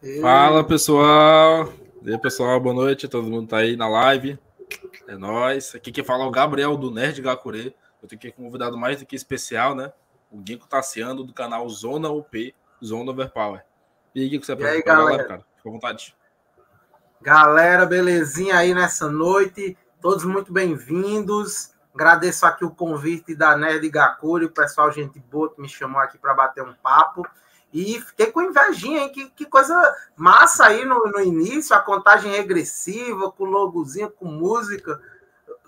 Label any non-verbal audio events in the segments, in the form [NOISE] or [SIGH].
E... Fala pessoal, e aí pessoal, boa noite, todo mundo tá aí na live, é nós. Aqui quem fala é o Gabriel do Nerd Gakure. Eu tenho aqui convidado mais do que especial, né? O Guico Tassiano do canal Zona UP, Zona Overpower. E aí, Guico, você apresenta pra galera, cara? Fica à vontade. Galera, belezinha aí nessa noite, todos muito bem-vindos. Agradeço aqui o convite da Nerd Gakure, o pessoal, gente boa, que me chamou aqui para bater um papo. E fiquei com invejinha, hein? Que, que coisa massa aí no, no início, a contagem regressiva, com logozinho, com música.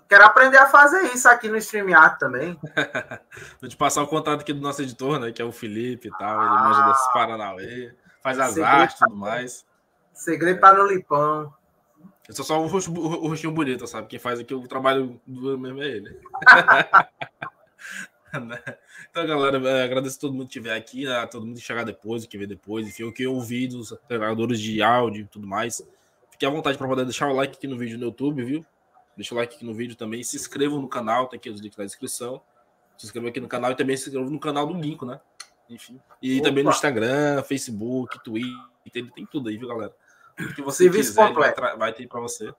Quero aprender a fazer isso aqui no StreamYard também. [LAUGHS] Vou te passar o contato aqui do nosso editor, né? Que é o Felipe e tal. Ele ah, manja desses Paranauê, faz as artes e tudo mais. Segredo para no Lipão. Eu sou só o, rosto, o rostinho bonito, sabe? Quem faz aqui o trabalho do mesmo é ele. [LAUGHS] [LAUGHS] Então, galera, é, agradeço a todo mundo que estiver aqui, né? todo mundo que chegar depois, que ver depois, enfim, o que eu ouvi dos agregadores de áudio e tudo mais. Fique à vontade para poder deixar o like aqui no vídeo no YouTube, viu? Deixa o like aqui no vídeo também. Se inscrevam no canal, tá aqui os links na descrição. Se inscrevam aqui no canal e também se inscrevam no canal do Ginkgo, né? Enfim. E Opa. também no Instagram, Facebook, Twitter, tem tudo aí, viu, galera? O que você Serviço quiser, vai, vai, ter para você.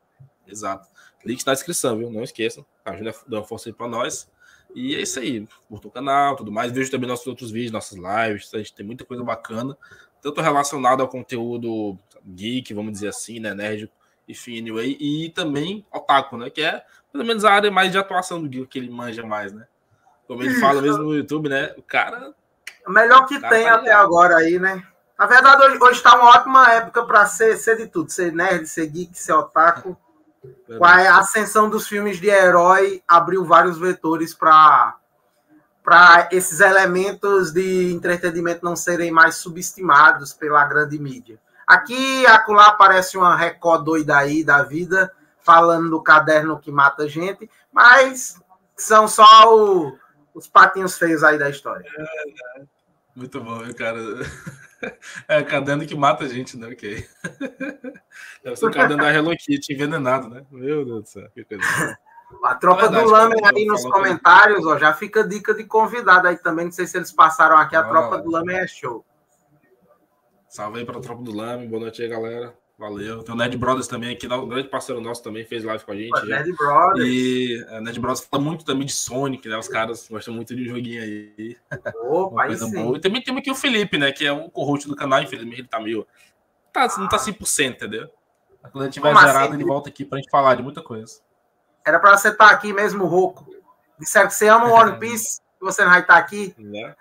Exato. Link na descrição, viu? Não esqueçam. Ajuda a dar uma força aí para nós. E é isso aí. Curta o canal, tudo mais. Vejo também nossos outros vídeos, nossas lives. A gente tem muita coisa bacana, tanto relacionado ao conteúdo geek, vamos dizer assim, né? Nerd, enfim, anyway, e também otaku, né? Que é pelo menos a área mais de atuação do geek que ele manja mais, né? Como ele fala mesmo no YouTube, né? O cara. O melhor que tem tá até agora aí, né? Na verdade, hoje está uma ótima época para ser, ser de tudo: ser nerd, ser geek, ser otaku. Com a ascensão dos filmes de herói, abriu vários vetores para para esses elementos de entretenimento não serem mais subestimados pela grande mídia. Aqui acolá aparece uma Record doida aí da vida, falando do caderno que mata gente, mas são só o, os patinhos feios aí da história. É, é. Muito bom, cara. [LAUGHS] É caderno que mata a gente, né? Ok. [LAUGHS] Deve ser o caderno da Hello Kitty envenenado, né? Meu Deus do céu, que coisa. A tropa verdade, do Lame aí nos comentários, ó, já fica dica de convidado aí também. Não sei se eles passaram aqui. A tropa do Lame é show. Salve aí para a tropa do Lame. Boa noite aí, galera. Valeu. Tem o Ned Brothers também aqui, um grande parceiro nosso também, fez live com a gente. Pô, Ned Brothers. E a é, Ned Brothers fala muito também de Sonic, né? Os caras gostam muito de um joguinho aí. Opa, aí sim. Boa. E também temos aqui o Felipe, né? Que é um co-host do canal, infelizmente ele tá meio. Tá, não tá 100%, entendeu? Quando ele tiver Como zerado, assim? ele volta aqui pra gente falar de muita coisa. Era pra você estar tá aqui mesmo, Roco. Disseram que você ama o One [LAUGHS] Piece, você não vai estar tá aqui. Né?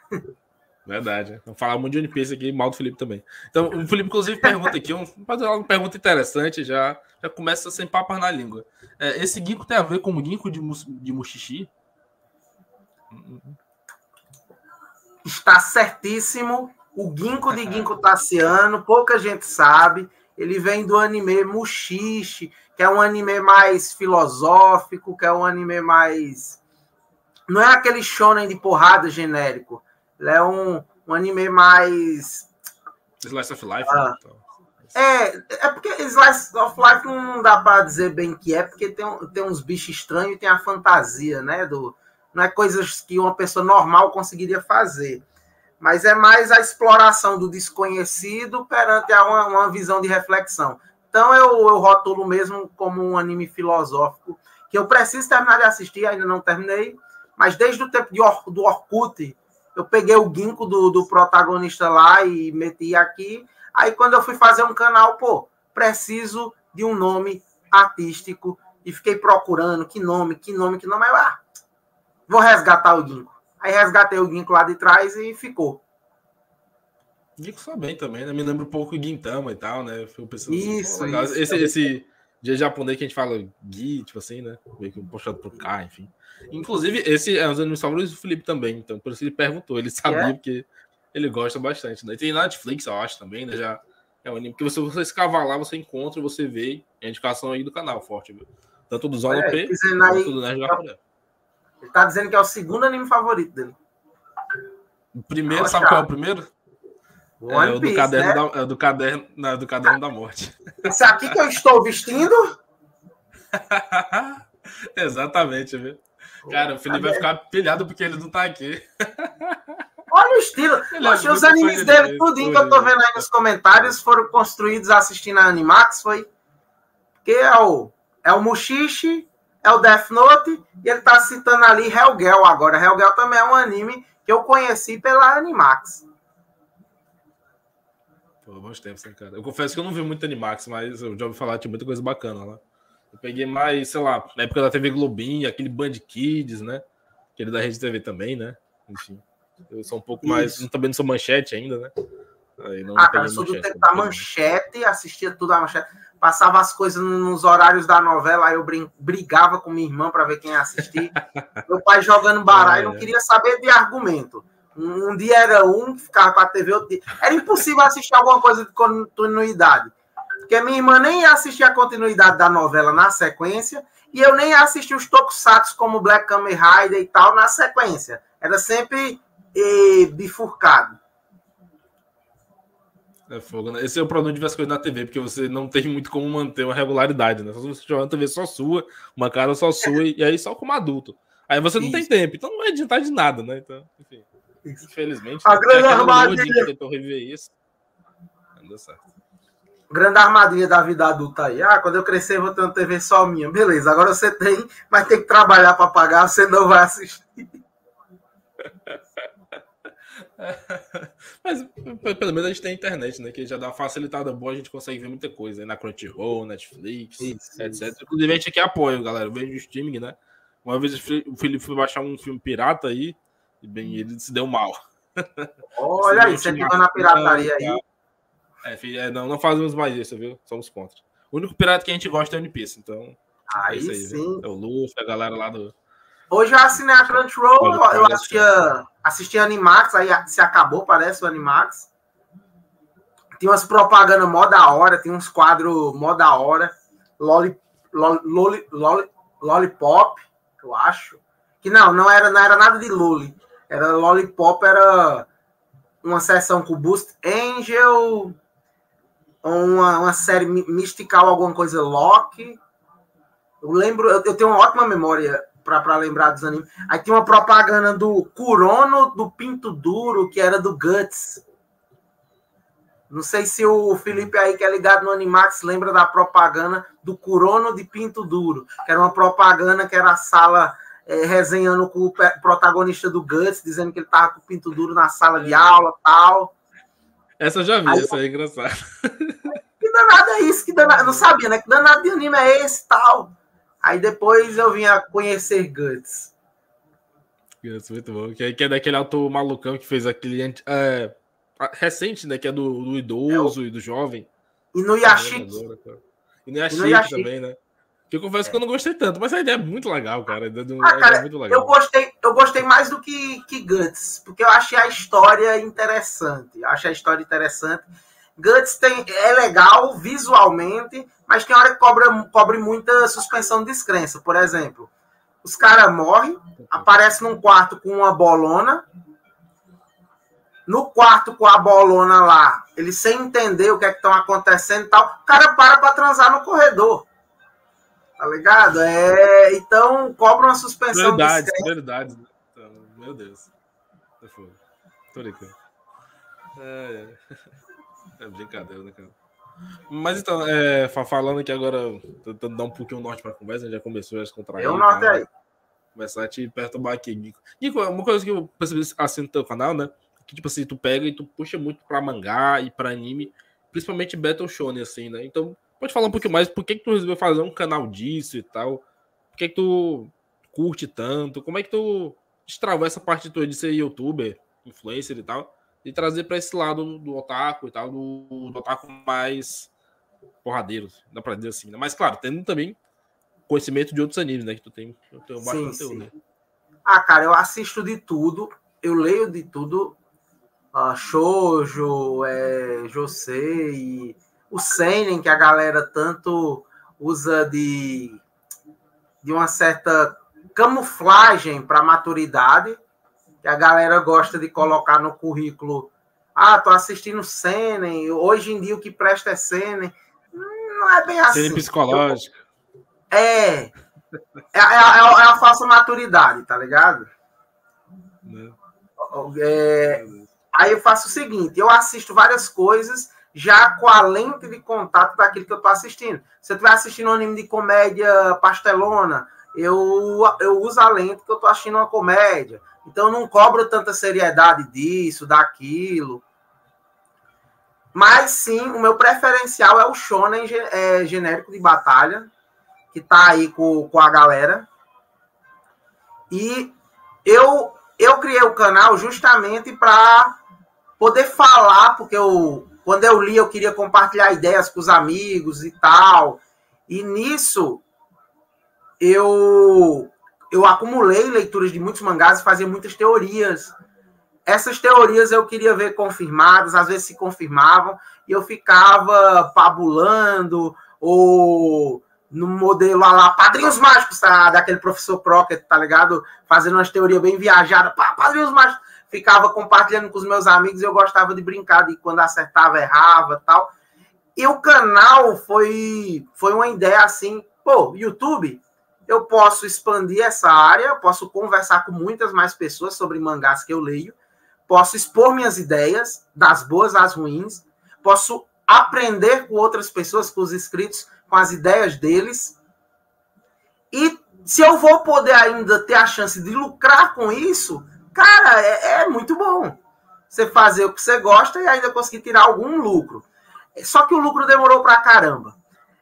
Verdade. Vamos falar muito de One Piece aqui, mal do Felipe também. Então, o Felipe, inclusive, pergunta aqui, um, fazer uma pergunta interessante, já, já começa sem papas na língua. É, esse ginkgo tem a ver com o ginkgo de, de Mushishi? Está certíssimo. O ginkgo de ginkgo tassiano, pouca gente sabe. Ele vem do anime Mushishi, que é um anime mais filosófico, que é um anime mais... Não é aquele shonen de porrada genérico ele é um, um anime mais. Slice of Life, ah, né? Então. É, é porque Slice of Life não dá para dizer bem que é, porque tem, tem uns bichos estranhos e tem a fantasia, né? Do, não é coisas que uma pessoa normal conseguiria fazer. Mas é mais a exploração do desconhecido perante uma, uma visão de reflexão. Então eu, eu rotulo mesmo como um anime filosófico que eu preciso terminar de assistir, ainda não terminei, mas desde o tempo de Or, do Orkut, eu peguei o ginkgo do, do protagonista lá e meti aqui. Aí quando eu fui fazer um canal, pô, preciso de um nome artístico e fiquei procurando que nome, que nome, que nome. Aí, ah, vou resgatar o ginkgo. Aí resgatei o ginkgo lá de trás e ficou. Ginkgo só bem também, né? Me lembra um pouco o Gintama e tal, né? Pensando isso, assim, isso, Esse, esse dia japonês que a gente fala Gui, tipo assim, né? Meio que puxado pro K, enfim. Inclusive, esse é um dos animes favoritos do Felipe também, então por isso ele perguntou, ele [LAUGHS] sabia é? porque ele gosta bastante, né? E tem na Netflix, eu acho, também, né? Já é um anime que você, você escavar lá, você encontra, você vê a indicação aí do canal forte, viu? Tanto do Zona é, P quanto do Nerd Jacaré. Ele tá dizendo que é o segundo anime favorito dele. O primeiro, sabe qual é o primeiro? One é, o do caderno, né? da, é do, caderno, não, do caderno da morte. Esse aqui que eu estou vestindo? [LAUGHS] Exatamente, viu? Cara, o Felipe vai ficar pilhado porque ele não tá aqui. [LAUGHS] Olha o estilo. É Poxa, os animes dele, tudinho que eu tô vendo aí nos comentários, foram construídos assistindo a Animax, foi? Que é o, é o Mushishi, é o Death Note, e ele tá citando ali Hellgirl agora. Hellgirl também é um anime que eu conheci pela Animax. Pô, bons tempos, né, cara? Eu confesso que eu não vi muito Animax, mas eu já ouvi falar tinha muita coisa bacana lá. Eu peguei mais, sei lá, na época da TV Globinho, aquele Band Kids, né? Aquele da Rede TV também, né? Enfim. Eu sou um pouco Isso. mais. Também não sou manchete ainda, né? Aí não ah, cara, eu sou do tempo da manchete, assistia tudo a manchete. Passava as coisas nos horários da novela, aí eu brigava com minha irmã para ver quem ia assistir. [LAUGHS] Meu pai jogando baralho, é, não queria saber de argumento. Um dia era um ficava com a TV, outro dia. Era impossível assistir alguma coisa de continuidade. Porque minha irmã nem ia assistir a continuidade da novela na sequência, e eu nem ia assistir os tokusatsu como Black Kamen Rider e tal na sequência. Era sempre bifurcado. É fogo, né? Esse é o problema de ver as coisas na TV, porque você não tem muito como manter uma regularidade, né? Só você jogar na TV só sua, uma casa só sua, e aí só como adulto. Aí você não isso. tem tempo, então não vai adiantar de nada, né? Então, enfim. Infelizmente, a grande armadilha. tentou reviver isso. Não deu certo. Grande armadilha da vida adulta aí. Ah, quando eu crescer, eu vou ter uma TV só minha. Beleza, agora você tem, mas tem que trabalhar para pagar, você não vai assistir. [LAUGHS] Mas pelo menos a gente tem internet, né? Que já dá uma facilitada boa, a gente consegue ver muita coisa aí na Crunchyroll, Netflix, isso, etc. Isso. Inclusive, a gente aqui apoia, galera. Eu vejo o streaming, né? Uma vez o Felipe foi baixar um filme pirata aí, e bem, ele se deu mal. Olha aí, você ficou na pirataria aí. É, é, não, não fazemos mais isso, viu? Somos contra. O único pirata que a gente gosta é o Piece, então. Aí, é aí sim. Viu? É o Luffy, a galera lá do, Hoje eu assinei a Crunchyroll, eu, eu assistia, assistia Animax, aí se acabou, parece o Animax. Tinha umas propagandas mó da hora, tem uns quadros mó da hora. Loli, loli, loli, Lollipop, eu acho. Que não, não era, não era nada de Loli. Era Lollipop, era uma sessão com Boost Angel, uma, uma série mystical, alguma coisa Loki. Eu lembro, eu, eu tenho uma ótima memória para lembrar dos animes. Aí tinha uma propaganda do Kurono do Pinto Duro, que era do Guts. Não sei se o Felipe aí, que é ligado no Animax, lembra da propaganda do Kurono de Pinto Duro, que era uma propaganda que era a sala é, resenhando com o protagonista do Guts, dizendo que ele tava com o Pinto Duro na sala de é. aula tal. Essa eu já vi, aí, essa é engraçada. [LAUGHS] Que danado é isso? Que danado, não sabia, né? Que danado de anime é esse tal? Aí depois eu vim a conhecer Guts. Guts, muito bom. Que, que é daquele autor malucão que fez aquele. É, recente, né? Que é do, do idoso é, e do jovem. E no Yashiki. E no Yashiki, também, né? Que eu confesso é. que eu não gostei tanto, mas a ideia é muito legal, cara. Do, ah, cara é muito legal. Eu gostei, eu gostei mais do que, que Guts, porque eu achei a história interessante. Eu achei a história interessante. Guts tem, é legal visualmente, mas tem hora que cobra, cobre muita suspensão de descrença. Por exemplo, os caras morrem, aparecem num quarto com uma bolona. No quarto com a bolona lá, eles sem entender o que é que estão acontecendo e tal, o cara para para transar no corredor. Tá ligado? É, então cobra uma suspensão verdade, de Verdade, né? então, Meu Deus. Tô brincando. É, é. é brincadeira, né, cara? Mas então, é, falando aqui agora, tentando dar um pouquinho norte para a conversa, já começou a se contrair. Eu norte aí. Começar a te perturbar aqui, Nico. Nico, uma coisa que eu percebi assim no teu canal, né? Que tipo assim, tu pega e tu puxa muito para mangá e para anime, principalmente Battle Shonen, assim, né? Então, pode falar um pouquinho mais por que, que tu resolveu fazer um canal disso e tal? Por que, que tu curte tanto? Como é que tu destravou essa parte tua de ser youtuber, influencer e tal? e trazer para esse lado do otaku e tal, do, do otaku mais porradeiro, dá para dizer assim. Né? Mas, claro, tendo também conhecimento de outros animes, né? Que tu tem, sim, sim. Né? Ah, cara, eu assisto de tudo, eu leio de tudo. Uh, shoujo, é, Josei, o Seinen, que a galera tanto usa de, de uma certa camuflagem para maturidade que a galera gosta de colocar no currículo. Ah, tô assistindo Senen, hoje em dia o que presta é Senen. Não é bem assim. Senen psicológico. É. É, é, é, é, a falsa maturidade, tá ligado? Né. É, aí eu faço o seguinte: eu assisto várias coisas já com a lente de contato daquilo que eu estou assistindo. Se eu estiver assistindo um anime de comédia pastelona, eu, eu uso a lente que eu estou assistindo uma comédia. Então não cobro tanta seriedade disso, daquilo. Mas sim, o meu preferencial é o shonen é, genérico de batalha, que tá aí com, com a galera. E eu, eu criei o canal justamente para poder falar, porque eu, quando eu li, eu queria compartilhar ideias com os amigos e tal. E nisso, eu, eu acumulei leituras de muitos mangás e fazia muitas teorias essas teorias eu queria ver confirmadas, às vezes se confirmavam, e eu ficava fabulando, ou no modelo lá, Padrinhos Mágicos, tá, daquele professor Crockett, tá ligado? Fazendo umas teorias bem viajadas, Padrinhos Mágicos, ficava compartilhando com os meus amigos, e eu gostava de brincar, de quando acertava, errava tal. E o canal foi, foi uma ideia assim, pô, YouTube, eu posso expandir essa área, posso conversar com muitas mais pessoas sobre mangás que eu leio, posso expor minhas ideias, das boas às ruins, posso aprender com outras pessoas, com os inscritos, com as ideias deles. E se eu vou poder ainda ter a chance de lucrar com isso, cara, é, é muito bom. Você fazer o que você gosta e ainda conseguir tirar algum lucro. Só que o lucro demorou pra caramba.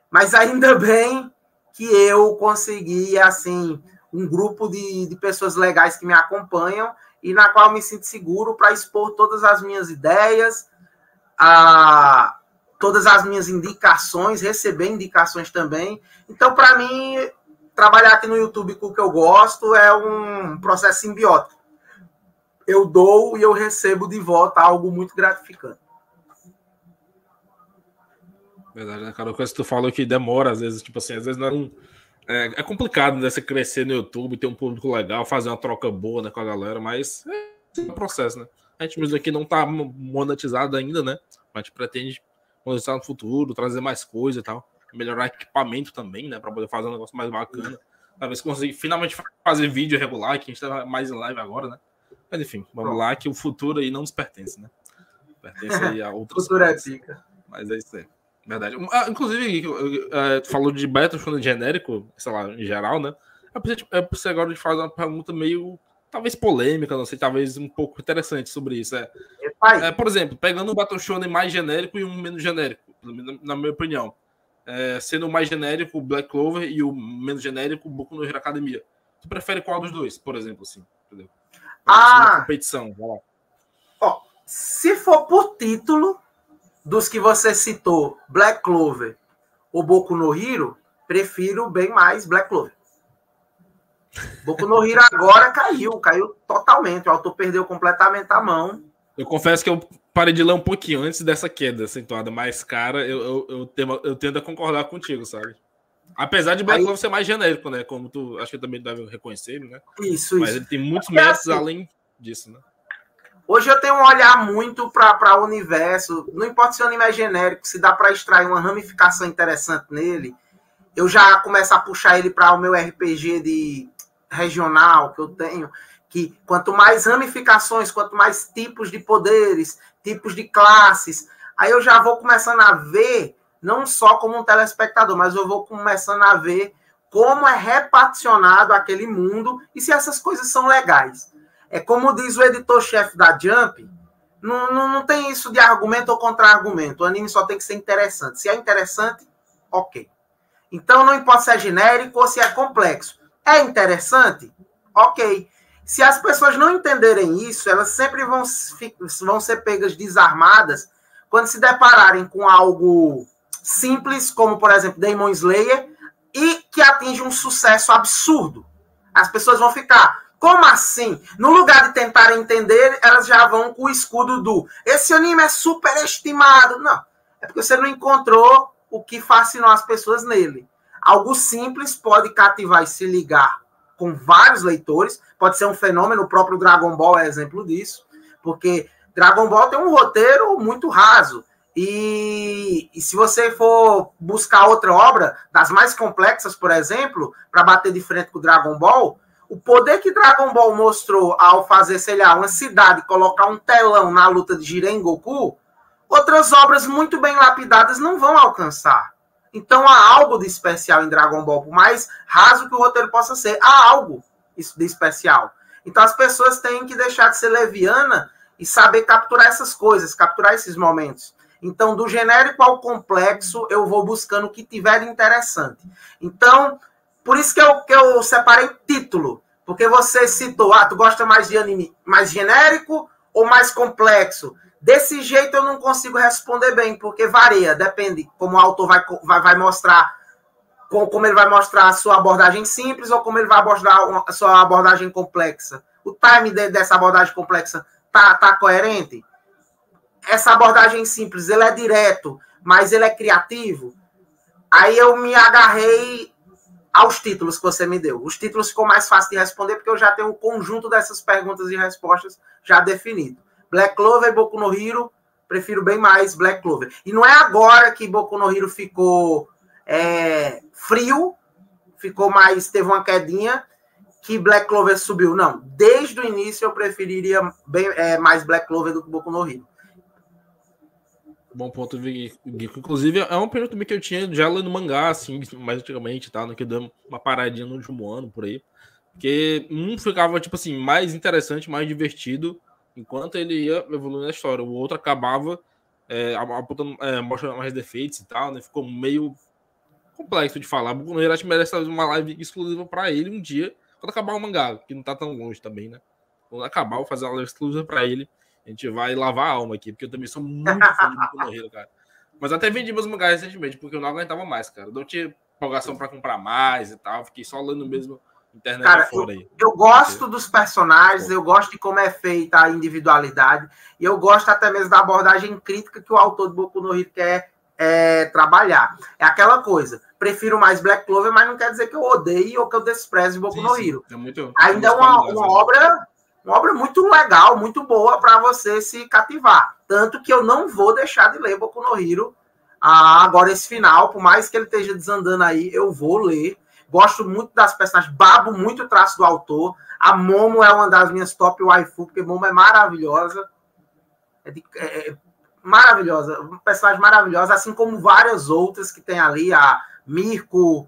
Mas ainda bem que eu consegui, assim, um grupo de, de pessoas legais que me acompanham e na qual me sinto seguro para expor todas as minhas ideias, a, todas as minhas indicações, receber indicações também. Então, para mim, trabalhar aqui no YouTube com o que eu gosto é um processo simbiótico. Eu dou e eu recebo de volta algo muito gratificante. Verdade, né, cara? Coisa que tu falou que demora, às vezes, tipo assim, às vezes não é um é, é, complicado, né? Você crescer no YouTube, ter um público legal, fazer uma troca boa né, com a galera, mas é um processo, né? A gente mesmo aqui não tá monetizado ainda, né? Mas a gente pretende monetizar no futuro, trazer mais coisa e tal. Melhorar equipamento também, né? Para poder fazer um negócio mais bacana. Talvez conseguir finalmente fazer vídeo regular, que a gente tá mais em live agora, né? Mas enfim, vamos lá, que o futuro aí não nos pertence, né? Pertence aí a [LAUGHS] outros. futuro é pica. Mas é isso aí. Verdade. Ah, inclusive, uh, tu falou de Battlefield genérico, sei lá, em geral, né? Eu preciso, agora de fazer uma pergunta meio, talvez polêmica, não sei, talvez um pouco interessante sobre isso. É, é por exemplo, pegando um Battlefield mais genérico e um menos genérico, na minha opinião. É, sendo o mais genérico o Black Clover e o menos genérico o Boku no Hero Academia. Tu prefere qual dos dois, por exemplo, assim? Entendeu? Ah! competição, vai lá. Ó, se for por título, dos que você citou, Black Clover ou Boku no Hero, prefiro bem mais Black Clover. Boku no Hero agora caiu, caiu totalmente. O autor perdeu completamente a mão. Eu confesso que eu parei de ler um pouquinho antes dessa queda acentuada mais cara. Eu, eu, eu, temo, eu tendo a concordar contigo, sabe? Apesar de Black Aí, Clover ser mais genérico, né? Como tu acho que também deve reconhecer, né? Isso, Mas isso. ele tem muitos métodos assim, além disso, né? Hoje eu tenho um olhar muito para o universo. Não importa se o anime é genérico, se dá para extrair uma ramificação interessante nele, eu já começo a puxar ele para o meu RPG de regional que eu tenho. Que quanto mais ramificações, quanto mais tipos de poderes, tipos de classes, aí eu já vou começando a ver, não só como um telespectador, mas eu vou começando a ver como é reparticionado aquele mundo e se essas coisas são legais. É como diz o editor-chefe da Jump, não, não, não tem isso de argumento ou contra-argumento. O anime só tem que ser interessante. Se é interessante, ok. Então não importa se é genérico ou se é complexo. É interessante? Ok. Se as pessoas não entenderem isso, elas sempre vão, vão ser pegas desarmadas quando se depararem com algo simples, como por exemplo Demon Slayer, e que atinge um sucesso absurdo. As pessoas vão ficar, como assim? No lugar de tentar entender, elas já vão com o escudo do esse anime é superestimado. Não, é porque você não encontrou o que fascinou as pessoas nele. Algo simples pode cativar e se ligar com vários leitores, pode ser um fenômeno, o próprio Dragon Ball é exemplo disso, porque Dragon Ball tem um roteiro muito raso. E, e, se você for buscar outra obra, das mais complexas, por exemplo, para bater de frente com Dragon Ball, o poder que Dragon Ball mostrou ao fazer, sei lá, uma cidade, colocar um telão na luta de Jiren Goku, outras obras muito bem lapidadas não vão alcançar. Então há algo de especial em Dragon Ball, por mais raso que o roteiro possa ser, há algo de especial. Então as pessoas têm que deixar de ser leviana e saber capturar essas coisas, capturar esses momentos. Então, do genérico ao complexo, eu vou buscando o que tiver de interessante. Então, por isso que eu, que eu separei título. Porque você citou, ah, tu gosta mais de anime mais genérico ou mais complexo? Desse jeito eu não consigo responder bem, porque varia, depende como o autor vai, vai, vai mostrar, como ele vai mostrar a sua abordagem simples ou como ele vai abordar a sua abordagem complexa. O time de, dessa abordagem complexa tá, tá coerente? Essa abordagem simples, ele é direto, mas ele é criativo. Aí eu me agarrei aos títulos que você me deu. Os títulos ficou mais fácil de responder porque eu já tenho o conjunto dessas perguntas e respostas já definido. Black Clover e Boku no Hero, prefiro bem mais Black Clover. E não é agora que Boku no Hero ficou é, frio, ficou mais, teve uma quedinha, que Black Clover subiu. Não, desde o início eu preferiria bem, é, mais Black Clover do que Boku no Hero. Bom ponto, Inclusive, é um período que eu tinha já lendo mangá, assim, mais antigamente, tá? No que deu uma paradinha no último ano, por aí. Porque um ficava, tipo assim, mais interessante, mais divertido, enquanto ele ia evoluindo na história. O outro acabava é, apontando, é, mostrando mais defeitos e tal, né? Ficou meio complexo de falar. O que merece fazer uma live exclusiva para ele um dia, quando acabar o mangá, que não tá tão longe também, né? Quando acabar, eu vou fazer uma live exclusiva para ele a gente vai lavar a alma aqui, porque eu também sou muito fã de Boku no Hero, cara. Mas até vendi meus mangás recentemente, porque eu não aguentava mais, cara. Não tinha empolgação para comprar mais e tal. Fiquei só lendo mesmo internet cara, fora aí. Eu, eu gosto dos personagens, eu gosto de como é feita a individualidade, e eu gosto até mesmo da abordagem crítica que o autor de Boku no Hero quer é, trabalhar. É aquela coisa. Prefiro mais Black Clover, mas não quer dizer que eu odeie ou que eu despreze Boku sim, no Hero. É muito, Ainda é uma, uma obra uma obra muito legal, muito boa para você se cativar. Tanto que eu não vou deixar de ler Boku no Hero ah, agora esse final, por mais que ele esteja desandando aí, eu vou ler. Gosto muito das personagens, babo muito o traço do autor. A Momo é uma das minhas top waifu, porque Momo é maravilhosa. É, de, é, é maravilhosa, uma personagem maravilhosa, assim como várias outras que tem ali, a Mirko,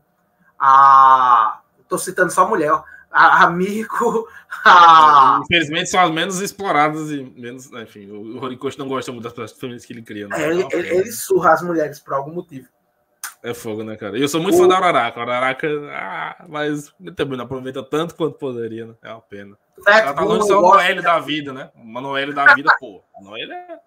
a. Tô citando só mulher, ó a, a. [LAUGHS] A... Infelizmente são as menos exploradas e menos. Né, enfim, o Horikoshi não gosta muito das pessoas femininas que ele cria. Né? É, ele, ele, ele, surra as mulheres por algum motivo. É fogo, né, cara? Eu sou muito o... fã da Araraca. A Araraca, ah, mas também não aproveita tanto quanto poderia, né? É uma pena. É, Ela tá longe só o Noelle da vida, né? O Noelle da vida, pô. O Noelle é.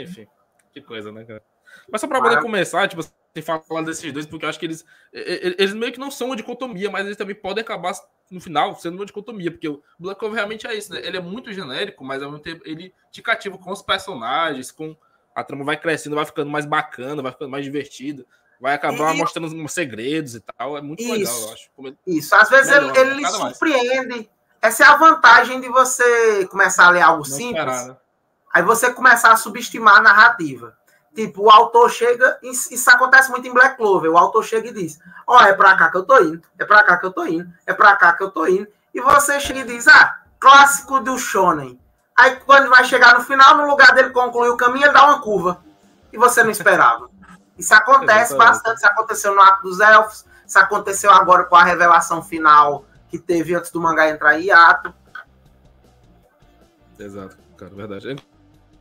Enfim, que coisa, né, cara? Mas só pra poder começar, tipo, sem falar desses dois, porque eu acho que eles, eles meio que não são uma dicotomia, mas eles também podem acabar no final sendo uma dicotomia, porque o Black Clover realmente é isso, né? Ele é muito genérico, mas ao mesmo tempo ele te cativa com os personagens, com a trama vai crescendo, vai ficando mais bacana, vai ficando mais divertida, vai acabar e... mostrando uns segredos e tal. É muito isso, legal, eu acho. Isso, às vezes melhor, ele, ele lhe surpreende. Mais. Essa é a vantagem de você começar a ler algo não simples. Esperar, né? Aí você começar a subestimar a narrativa. Tipo, o autor chega, isso acontece muito em Black Clover, o autor chega e diz, ó, oh, é pra cá que eu tô indo, é pra cá que eu tô indo, é pra cá que eu tô indo, e você chega e diz, ah, clássico do Shonen. Aí quando vai chegar no final, no lugar dele concluir o caminho, ele dá uma curva, e você não esperava. Isso acontece bastante, isso aconteceu no Arco dos Elfos, isso aconteceu agora com a revelação final que teve antes do mangá entrar em ato. Exato, cara, verdade.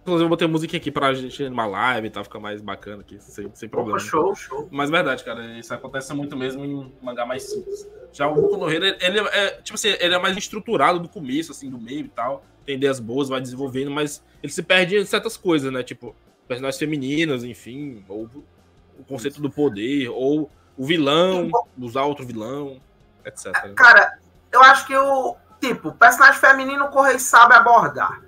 Inclusive, eu botei música aqui pra gente numa live e tal, ficar mais bacana aqui, sem, sem problema. Opa, show, show. Mas verdade, cara, isso acontece muito mesmo em mangá mais simples. Já o Boku no Hero, ele é, tipo assim, ele é mais estruturado do começo, assim, do meio e tal. Tem ideias boas, vai desenvolvendo, mas ele se perde em certas coisas, né? Tipo, personagens femininas, enfim, ou o conceito do poder, ou o vilão, usar outro vilão, etc. Cara, eu acho que o, tipo, personagem feminino o Correio sabe abordar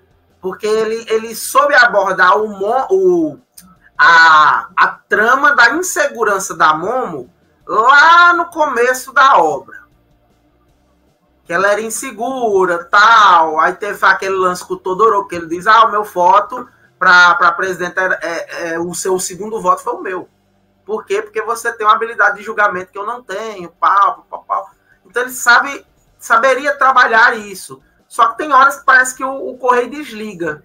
porque ele, ele soube abordar o, o, a, a trama da insegurança da Momo lá no começo da obra. Que ela era insegura, tal. Aí teve aquele lance com o Todoro, que ele diz: Ah, o meu voto para presidente, é, é, o seu segundo voto foi o meu. Por quê? Porque você tem uma habilidade de julgamento que eu não tenho, pau, pau, pau. Então ele sabe saberia trabalhar isso. Só que tem horas que parece que o, o Correio desliga.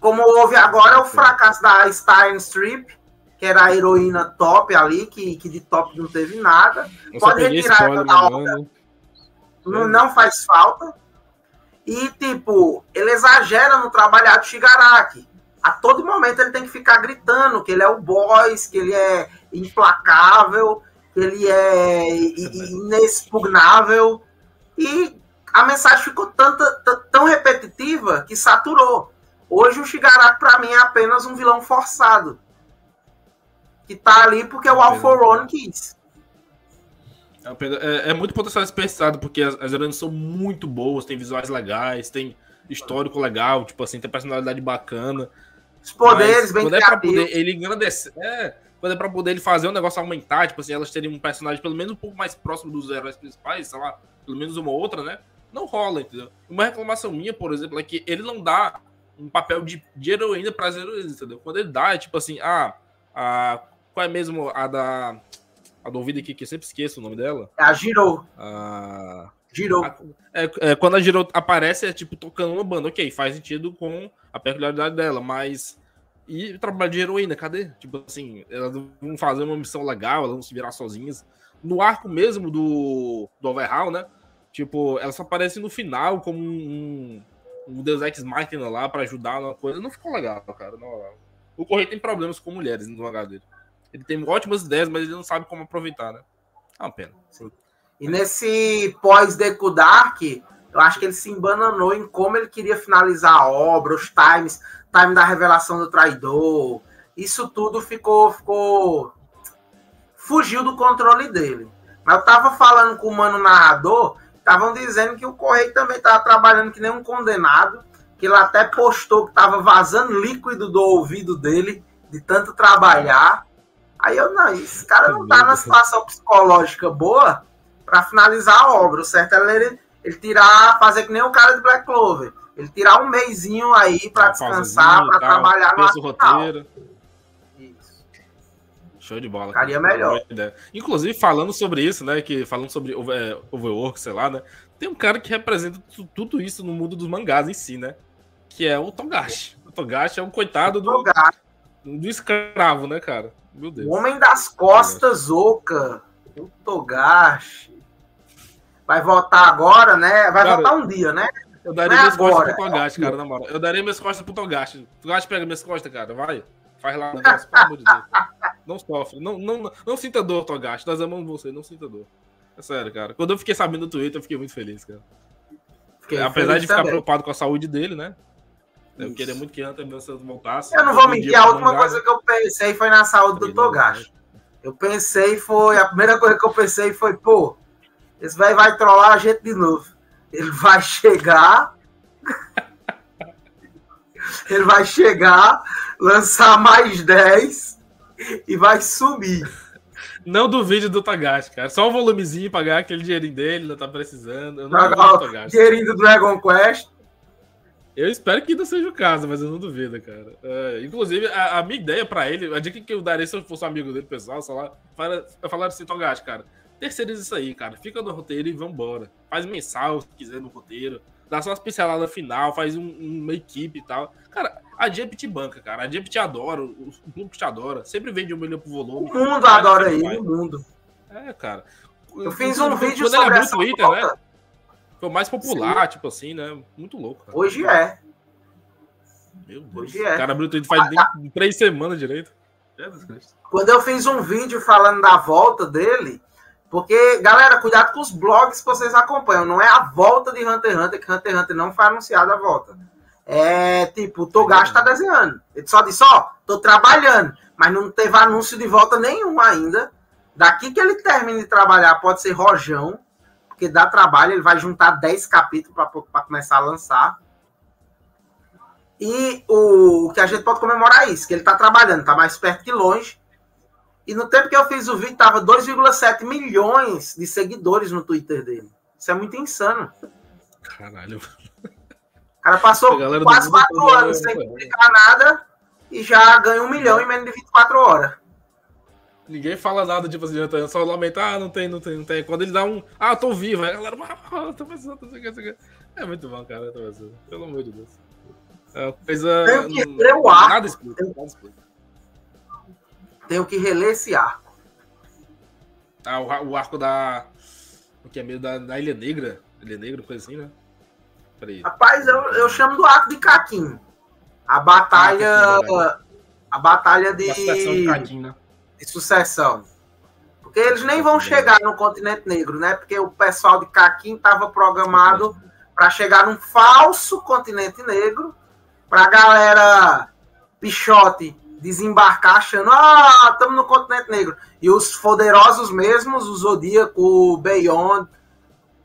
Como houve agora o fracasso da Stein Strip, que era a heroína top ali, que, que de top não teve nada. Eu Pode retirar ela da obra, mano. não, não faz falta. E, tipo, ele exagera no trabalhar do Shigaraki. A todo momento ele tem que ficar gritando que ele é o boss, que ele é implacável, que ele é inexpugnável. E a mensagem ficou tanta, tão repetitiva que saturou. Hoje o Shigaraki, pra mim, é apenas um vilão forçado. Que tá ali porque o Alforon quis. É É, é muito potencial desperdiçado, porque as, as são muito boas, tem visuais legais, tem histórico legal, tipo assim, tem personalidade bacana. Os poderes bem quando é pra poder ele engrandecer. É, quando é pra poder ele fazer o negócio aumentar, tipo assim, elas terem um personagem pelo menos um pouco mais próximo dos heróis principais, sei lá, pelo menos uma outra, né? Não rola, entendeu? Uma reclamação minha, por exemplo, é que ele não dá um papel de, de heroína pras heroínas, entendeu? Quando ele dá, é tipo assim, ah, a, qual é mesmo a da. A do ouvido aqui, que eu sempre esqueço o nome dela? É a Girou. A. Girou. É, é, quando a Giro aparece, é tipo tocando uma banda. Ok, faz sentido com a peculiaridade dela, mas. E o trabalho de heroína, cadê? Tipo assim, elas vão fazer uma missão legal, elas vão se virar sozinhas. No arco mesmo do, do Overhaul, né? Tipo, ela só aparece no final como um, um Deus Ex Machina lá pra ajudar numa coisa. Não ficou legal, cara. Não, o Correio tem problemas com mulheres no mangá dele. Ele tem ótimas ideias, mas ele não sabe como aproveitar, né? É uma pena. E nesse pós-Deku Dark, eu acho que ele se embananou em como ele queria finalizar a obra, os times, time da revelação do traidor. Isso tudo ficou, ficou. fugiu do controle dele. Mas eu tava falando com o mano narrador, estavam dizendo que o Correio também tava trabalhando que nem um condenado, que ele até postou que tava vazando líquido do ouvido dele, de tanto trabalhar. Aí eu, não, esse cara não tá na situação psicológica boa para finalizar a obra. O certo é ele, ele tirar, fazer que nem o cara de Black Clover. Ele tirar um mêsinho aí para descansar, para trabalhar no roteiro. Show de bola. Ficaria cara. melhor. Inclusive, falando sobre isso, né? Que falando sobre é, overwork, sei lá, né? Tem um cara que representa tu- tudo isso no mundo dos mangás em si, né? Que é o Togashi. O Togashi é um coitado do, do escravo, né, cara? Meu Deus. O homem das costas oca. O Togashi. Vai voltar agora, né? Vai Cara, voltar um dia, né? Eu daria não é minhas costas agora, pro é Togashi, cara, na moral. Eu daria minhas costas pro Togashi. Togashi pega minhas costas, cara. Vai. Faz lá o negócio, pelo amor de Deus. Não sofre. Não, não, não, sinta dor, Togashi. Nós amamos você, não sinta dor. É sério, cara. Quando eu fiquei sabendo no Twitter, eu fiquei muito feliz, cara. Fiquei Apesar feliz de ficar também. preocupado com a saúde dele, né? Eu Isso. queria muito que Hunter x Hunter voltasse. Eu não vou mentir, a última mangá, coisa que eu pensei foi na saúde do Togashi. Eu pensei, foi. A primeira coisa que eu pensei foi, pô, esse velho vai trollar a gente de novo. Ele vai chegar. [LAUGHS] ele vai chegar, lançar mais 10 e vai sumir. Não duvide do Togashi, cara. Só um volumezinho, pagar aquele dinheirinho dele, não tá precisando. Eu não Pagar o Togashi. dinheirinho do Dragon Quest. Eu espero que não seja o caso, mas eu não duvido, cara. É, inclusive, a, a minha ideia pra ele, a dica que eu daria se eu fosse um amigo dele, pessoal, sei lá, fala- eu falaria assim, Togashi, cara, terceiriza isso aí, cara. Fica no roteiro e vambora. Faz mensal, se quiser, no roteiro. Dá só umas pinceladas final, faz um- uma equipe e tal. Cara, a Jump te banca, cara. A Jump te adora, o, o clube te adora. Sempre vende um milhão por volume. O mundo Vai, adora ele, vai. o mundo. É, cara. Eu fiz um Quando vídeo ele sobre abriu o essa Twitter, volta. né? Foi o mais popular, tipo assim, né? Muito louco. Cara. Hoje é. Meu Deus. hoje é. O cara abriu o Twitter faz nem três semanas direito. Jesus Cristo. Quando eu fiz um vídeo falando da volta dele, porque, galera, cuidado com os blogs que vocês acompanham. Não é a volta de Hunter x Hunter, que Hunter x Hunter não foi anunciada a volta. É tipo, o Togashi tá desenhando. Ele só disse, ó, tô trabalhando, mas não teve anúncio de volta nenhum ainda. Daqui que ele termine de trabalhar, pode ser rojão, porque dá trabalho, ele vai juntar 10 capítulos para começar a lançar. E o, o que a gente pode comemorar é isso, que ele tá trabalhando, tá mais perto que longe. E no tempo que eu fiz o vídeo, tava 2,7 milhões de seguidores no Twitter dele. Isso é muito insano. Caralho. O cara passou quase mundo 4 todo anos é- sem publicar nada e já ganha um milhão em menos de 24 horas. Ninguém fala nada, tipo assim, só lamenta, ah, não tem, não tem, não tem. Quando ele dá um, ah, tô vivo, aí a galera, ah, tô pensando, tô pensando, É muito bom, cara, tô pensando. Pelo amor de Deus. É uma coisa. Tenho que reler o arco. Nada explica, nada explica. Tenho que reler esse arco. Ah, o, o arco da. O que é meio da, da Ilha Negra? Ilha Negra, coisa assim, né? Peraí. Rapaz, eu, eu chamo do arco de Caquim. A batalha. Ah, a batalha de. de Caquim, né? de sucessão. Porque eles nem vão chegar no continente negro, né? Porque o pessoal de Caquim estava programado para chegar num falso continente negro, para a galera Pichote desembarcar achando, ah, estamos no continente negro. E os poderosos mesmos, o Zodíaco, o Beyond,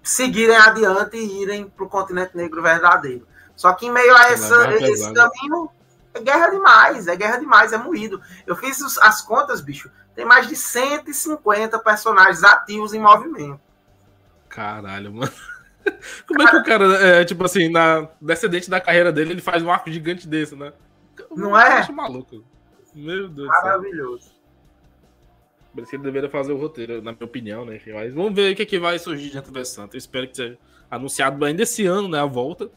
seguirem adiante e irem para o continente negro verdadeiro. Só que em meio a essa, esse caminho, é guerra demais, é guerra demais, é moído. Eu fiz as contas, bicho. Tem mais de 150 personagens ativos em movimento. Caralho, mano. [LAUGHS] Como cara, é que o cara, é, tipo assim, na descendente da carreira dele, ele faz um arco gigante desse, né? Não é? acho maluco. Meu Deus Maravilhoso. Por isso que ele deveria fazer o roteiro, na minha opinião, né? Mas vamos ver o que, é que vai surgir dentro do Santo. Eu espero que seja anunciado ainda esse ano, né? A volta.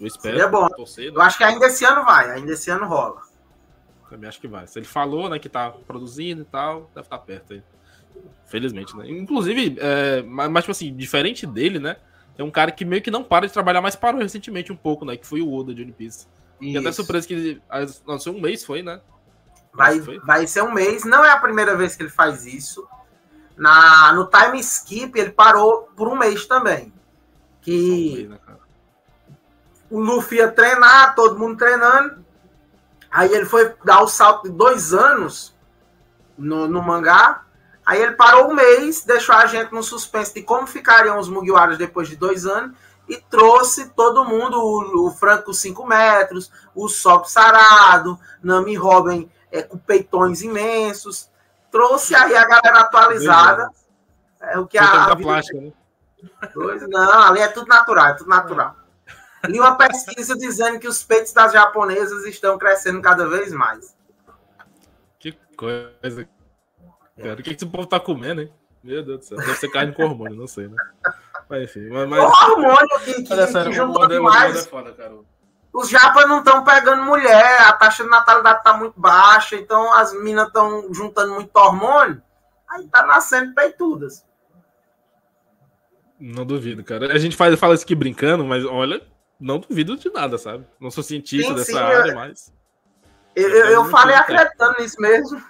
Eu espero. É bom. Torcer, né? Eu acho que ainda esse ano vai, ainda esse ano rola. Também acho que vai. Se ele falou, né, que tá produzindo e tal, deve estar tá perto aí. Felizmente, né? Inclusive, é, mas, tipo assim, diferente dele, né? Tem um cara que meio que não para de trabalhar, mas parou recentemente um pouco, né? Que foi o Oda de One Piece. Isso. E até surpresa que ele lançou um mês, foi, né? Vai, vai ser um mês. Não é a primeira vez que ele faz isso. Na, no time skip, ele parou por um mês também. Que né, o Luffy ia treinar, todo mundo treinando. Aí ele foi dar o salto de dois anos no, no mangá. Aí ele parou um mês, deixou a gente no suspense de como ficariam os Mugiwaras depois de dois anos e trouxe todo mundo, o, o Franco 5 metros, o Sop sarado, Nami Robin é, com peitões imensos. Trouxe aí a galera atualizada. É o que a, a plástica, né? Dois, não, ali é tudo natural, é tudo natural. Li uma pesquisa dizendo que os peitos das japonesas estão crescendo cada vez mais. Que coisa. Cara, o que esse povo tá comendo, hein? Meu Deus do céu. Deve ser carne com hormônio, não sei, né? Mas enfim. Mas, mas... O hormônio que, que, que, que juntou demais. É foda, cara. Os japas não estão pegando mulher, a taxa de natalidade tá muito baixa, então as minas estão juntando muito hormônio, aí tá nascendo peitudas. Não duvido, cara. A gente faz, fala isso aqui brincando, mas olha, não duvido de nada, sabe? Não sou cientista sim, dessa sim, área, eu, mas. Eu, eu, eu falei acreditando nisso mesmo.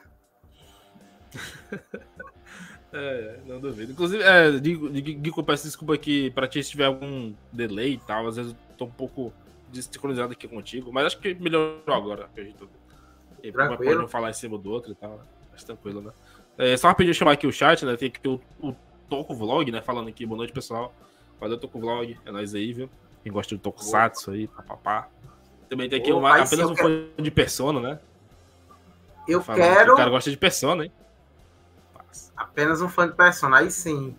[LAUGHS] é, não duvido. Inclusive, é, digo, digo, peço desculpa aqui pra ti se tiver algum delay e tal. Às vezes eu tô um pouco desincronizado aqui contigo, mas acho que melhorou agora. Acredito. Pode falar em cima do outro e tal. Mas tranquilo, né? É, só rapidinho chamar aqui o chat, né? Tem aqui o, o Toco Vlog, né? Falando aqui, boa noite, pessoal. Valeu, Toco Vlog. É nóis aí, viu? Quem gosta de Tokusatsu aí, papapá. Também tem aqui uma, apenas um quero... fã de Persona, né? Eu quero. O cara gosta de Persona, hein? Apenas um fã de Persona, aí sim.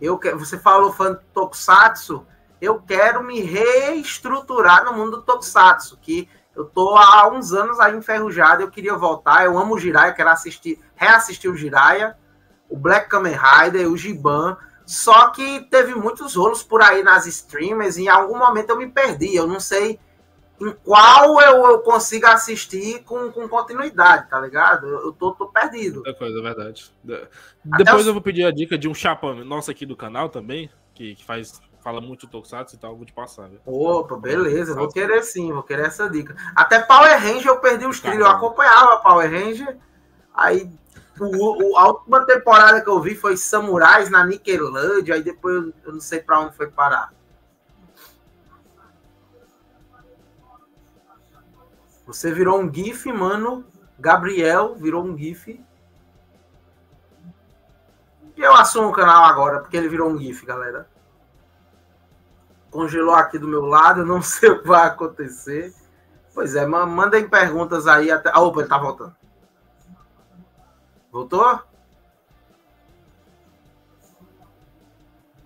Eu que... Você falou fã de Tokusatsu. Eu quero me reestruturar no mundo do Tokusatsu, que eu tô há uns anos aí enferrujado, eu queria voltar, eu amo o Jiraiya, quero assistir, reassistir o Jiraiya, o Black Kamen Rider, o Giban, só que teve muitos rolos por aí nas streamers e em algum momento eu me perdi. Eu não sei em qual eu, eu consigo assistir com, com continuidade, tá ligado? Eu, eu tô, tô perdido. É coisa, é verdade. Depois os... eu vou pedir a dica de um chapa nosso aqui do canal também, que, que faz fala muito Tokusatsu e tal, eu vou te passar. Viu? Opa, beleza, vou querer sim, vou querer essa dica. Até Power Ranger eu perdi os trilhos, eu acompanhava Power Ranger, aí o, a última temporada que eu vi foi Samurais na Nickelodeon, aí depois eu não sei para onde foi parar. Você virou um GIF, mano. Gabriel virou um GIF. E eu assumo o canal agora, porque ele virou um GIF, galera. Congelou aqui do meu lado, não [LAUGHS] sei o que vai acontecer. Pois é, mandem perguntas aí até. Ah, opa, ele tá voltando. Voltou?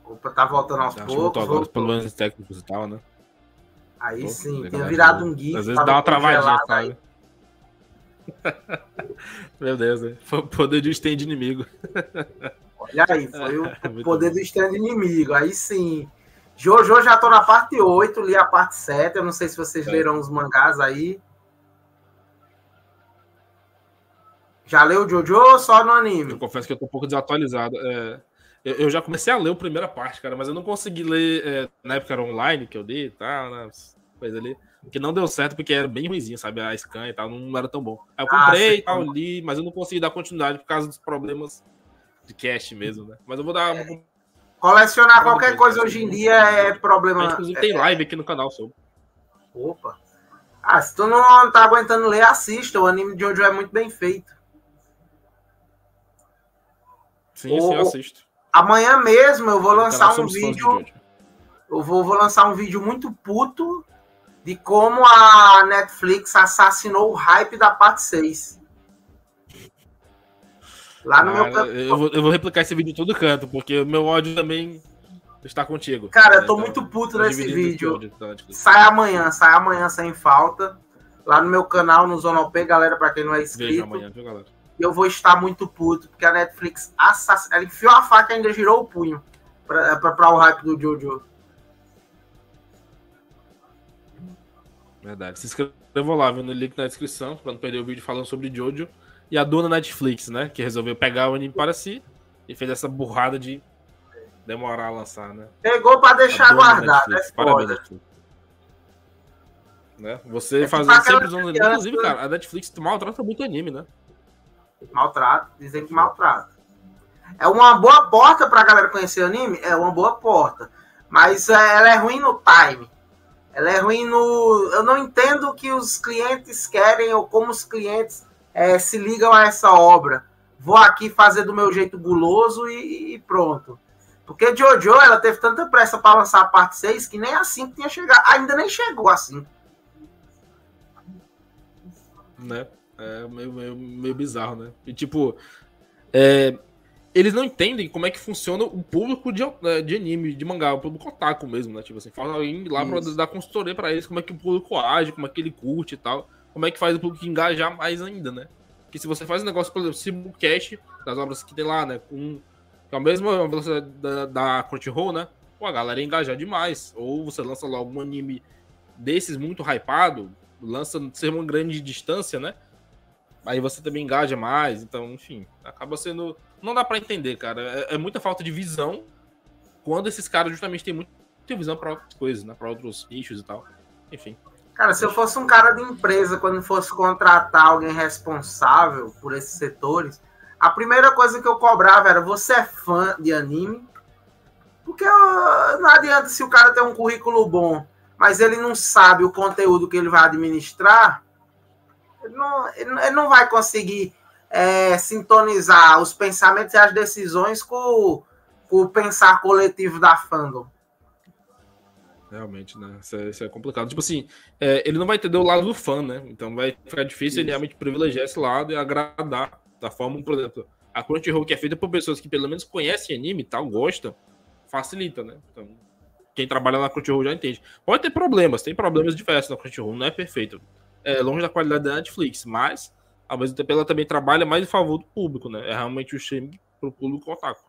Opa, tá voltando aos poucos. Voltou agora, os problemas técnicos e tal, né? Aí Pô, sim, tinha virado um GIF. Às vezes dá uma travadinha, sabe? [LAUGHS] Meu Deus, né? Foi o poder do stand inimigo. Olha aí, foi o [LAUGHS] é, poder do stand inimigo. Aí sim. Jojo já tô na parte 8, li a parte 7. Eu não sei se vocês é. leram os mangás aí. Já leu o Jojo ou só no anime? Eu confesso que eu tô um pouco desatualizado. É, eu, já comecei a ler a primeira parte, cara, mas eu não consegui ler. É, na época era online que eu li e tal, né? Coisa ali. Que não deu certo porque era bem ruimzinho, sabe? A scan e tal, não era tão bom. Aí eu ah, comprei e tal, li, mas eu não consegui dar continuidade por causa dos problemas de cache mesmo, né? Mas eu vou dar. É. Colecionar qualquer coisa hoje em dia é problema. Mas, inclusive, tem live aqui no canal sobre. Opa. Ah, se tu não tá aguentando ler, assista. O anime de Jojo é muito bem feito. Sim, sim, eu assisto. Amanhã mesmo eu vou lançar um vídeo. Eu vou, vou lançar um vídeo muito puto de como a Netflix assassinou o hype da parte 6. Lá no meu canto. Eu vou, eu vou replicar esse vídeo em todo canto, porque o meu ódio também está contigo. Cara, eu tô então, muito puto nesse vídeo. Ódio, sai amanhã, sai amanhã sem falta. Lá no meu canal, no Zonop, galera, para quem não é inscrito. Veja amanhã, viu, galera? Eu vou estar muito puto, porque a Netflix assass... ela enfiou a faca e ainda girou o punho para o hype do Jojo. Verdade. Se inscreva lá, viu no link na descrição, para não perder o vídeo falando sobre Jojo e a dona Netflix, né? Que resolveu pegar o anime para si e fez essa burrada de demorar a lançar, né? Pegou para deixar guardado, é Parabéns, Né? Você é fazendo sempre usando Inclusive, cara, a Netflix maltrata muito anime, né? Maltrata, dizem que maltrata. É uma boa porta pra galera conhecer o anime? É uma boa porta. Mas é, ela é ruim no time. Ela é ruim no. Eu não entendo o que os clientes querem ou como os clientes é, se ligam a essa obra. Vou aqui fazer do meu jeito guloso e, e pronto. Porque Jojo, ela teve tanta pressa para lançar a parte 6 que nem assim tinha chegado. Ainda nem chegou assim. Né? É meio, meio, meio bizarro, né? E tipo, é, eles não entendem como é que funciona o público de, né, de anime, de mangá, o público otaku mesmo, né? Tipo assim, fala alguém lá para dar consultoria para eles, como é que o público age, como é que ele curte e tal como é que faz o público engajar mais ainda, né? Porque se você faz um negócio, por exemplo, simulcast das obras que tem lá, né? Com, a mesma velocidade da, da Crunchyroll, né? Pô, a galera ia engajar demais. Ou você lança logo um anime desses muito hypado, lança ser uma grande distância, né? Aí você também engaja mais. Então, enfim, acaba sendo. Não dá para entender, cara. É, é, muita falta de visão quando esses caras justamente têm muita visão para outras coisas, né? Para outros nichos e tal. Enfim. Cara, se eu fosse um cara de empresa, quando fosse contratar alguém responsável por esses setores, a primeira coisa que eu cobrava era: você é fã de anime? Porque não adianta se o cara tem um currículo bom, mas ele não sabe o conteúdo que ele vai administrar, ele não, ele não vai conseguir é, sintonizar os pensamentos e as decisões com, com o pensar coletivo da fandom. Realmente, né? Isso é, isso é, complicado. Tipo assim, é, ele não vai entender o lado do fã, né? Então vai ficar difícil Isso. ele realmente privilegiar esse lado e agradar da forma, por exemplo, a Crunchyroll que é feita por pessoas que pelo menos conhecem anime e tal, gostam, facilita, né? Então, quem trabalha na Crunchyroll já entende. Pode ter problemas, tem problemas diversos na Crunchyroll, não é perfeito. É longe da qualidade da Netflix, mas ao mesmo tempo ela também trabalha mais em favor do público, né? É realmente o streaming pro público otaku.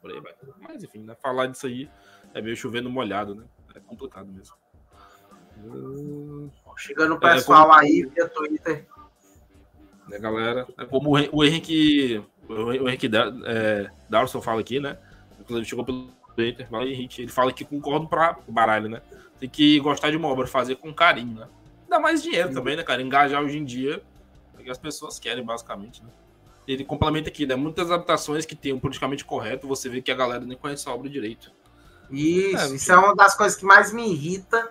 Por aí vai. Mas enfim, né? Falar disso aí é meio chovendo molhado, né? É complicado mesmo. Chegando o é, pessoal é, como... aí via Twitter. Né, galera? É como o Henrique, o Henrique é, Darson fala aqui, né? Inclusive chegou pelo Twitter, fala Henrique, ele fala que concordo para o baralho, né? Tem que gostar de uma obra, fazer com carinho, né? Dá mais dinheiro Sim. também, né, cara? Engajar hoje em dia é que as pessoas querem, basicamente, né? Ele complementa aqui, né? Muitas adaptações que tem um politicamente correto, você vê que a galera nem conhece a obra direito. Isso, é, isso é uma das coisas que mais me irrita.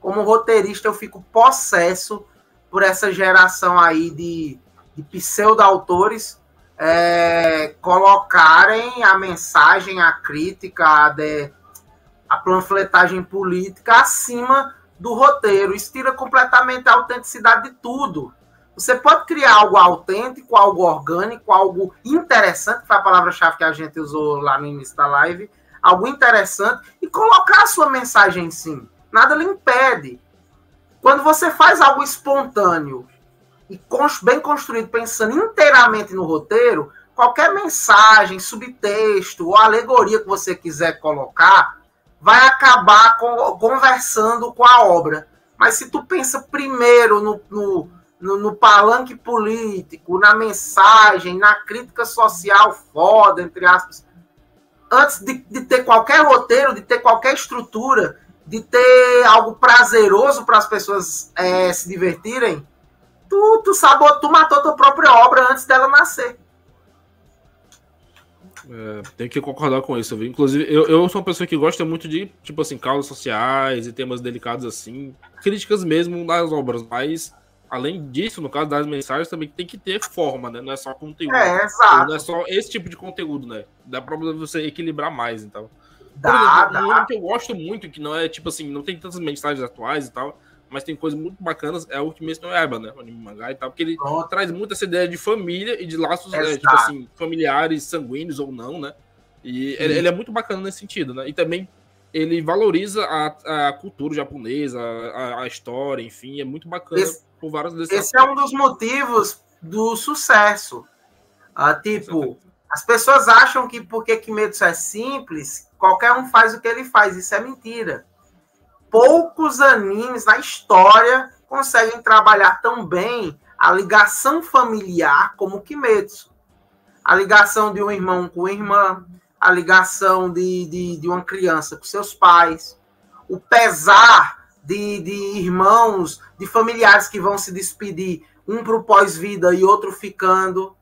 Como roteirista, eu fico possesso por essa geração aí de, de pseudo-autores é, colocarem a mensagem, a crítica, a, de, a panfletagem política acima do roteiro. Isso tira completamente a autenticidade de tudo. Você pode criar algo autêntico, algo orgânico, algo interessante, foi a palavra-chave que a gente usou lá no início da live, algo interessante e colocar a sua mensagem sim. Nada lhe impede. Quando você faz algo espontâneo e bem construído, pensando inteiramente no roteiro, qualquer mensagem, subtexto ou alegoria que você quiser colocar, vai acabar conversando com a obra. Mas se tu pensa primeiro no, no, no, no, palanque político, na mensagem, na crítica social foda, entre aspas, antes de, de ter qualquer roteiro, de ter qualquer estrutura, de ter algo prazeroso para as pessoas é, se divertirem, tu, tu sabotou, tu matou tua própria obra antes dela nascer. É, tenho que concordar com isso, viu? Inclusive, eu, eu sou uma pessoa que gosta muito de, tipo assim, causas sociais e temas delicados assim, críticas mesmo nas obras, mas além disso, no caso das mensagens, também tem que ter forma, né? Não é só conteúdo. É, exato. Não é só esse tipo de conteúdo, né? Dá pra você equilibrar mais, então. Dá, Por exemplo, um que eu gosto muito, que não é, tipo assim, não tem tantas mensagens atuais e tal, mas tem coisas muito bacanas, é o Kimetsu no Yaiba, né? O anime mangá e tal, porque ele traz muito essa ideia de família e de laços, né, tipo assim, familiares, sanguíneos ou não, né? E ele, ele, é muito bacana nesse sentido, né? E também ele valoriza a, a cultura japonesa, a, a, história, enfim, é muito bacana esse, por vários desses Esse aspectos. é um dos motivos do sucesso. Ah, tipo, as pessoas acham que porque Kimetsu é simples, qualquer um faz o que ele faz. Isso é mentira poucos animes na história conseguem trabalhar tão bem a ligação familiar como Kimetsu. A ligação de um irmão com irmã, a ligação de, de, de uma criança com seus pais, o pesar de, de irmãos, de familiares que vão se despedir, um para o pós-vida e outro ficando.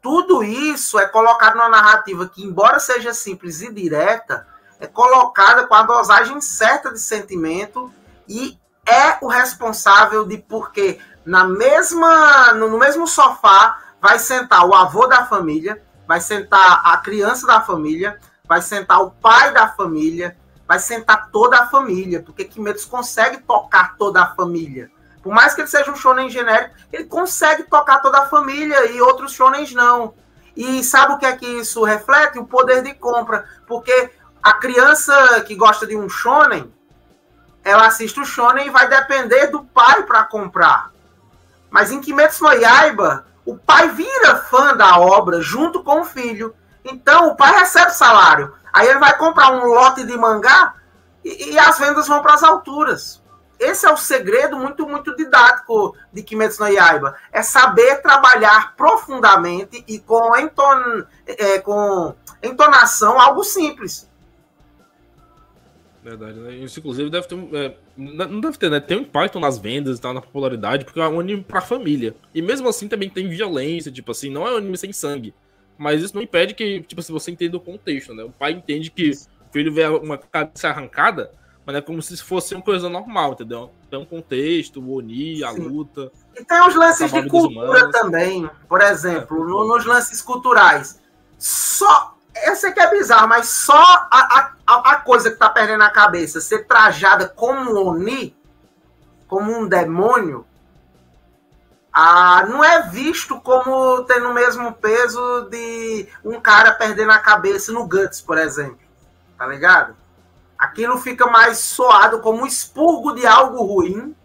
Tudo isso é colocado numa narrativa que, embora seja simples e direta, é colocada com a dosagem certa de sentimento e é o responsável de porque na mesma no mesmo sofá vai sentar o avô da família, vai sentar a criança da família, vai sentar o pai da família, vai sentar toda a família, porque Kimetsu consegue tocar toda a família. Por mais que ele seja um shonen genérico, ele consegue tocar toda a família e outros shonens não. E sabe o que é que isso reflete? O poder de compra, porque a criança que gosta de um shonen, ela assiste o shonen e vai depender do pai para comprar. Mas em Kimetsu no Yaiba, o pai vira fã da obra junto com o filho. Então o pai recebe salário. Aí ele vai comprar um lote de mangá e, e as vendas vão para as alturas. Esse é o segredo muito, muito didático de Kimetsu no Yaiba. É saber trabalhar profundamente e com, enton, é, com entonação algo simples. Verdade, né? Isso, inclusive, deve ter. É, não deve ter, né? Tem um impacto nas vendas e tal, na popularidade, porque é um anime pra família. E mesmo assim também tem violência, tipo assim, não é um anime sem sangue. Mas isso não impede que, tipo, se você entenda o contexto, né? O pai entende que o filho vê uma cabeça arrancada, mas é como se fosse uma coisa normal, entendeu? Tem um contexto, o Oni, a luta. E tem os lances de cultura também. Por exemplo, é, no, nos lances culturais. Só eu sei que é bizarro, mas só a, a, a coisa que tá perdendo a cabeça, ser trajada como um Oni, como um demônio, ah, não é visto como tendo o mesmo peso de um cara perdendo a cabeça no Guts, por exemplo. Tá ligado? Aquilo fica mais soado como um expurgo de algo ruim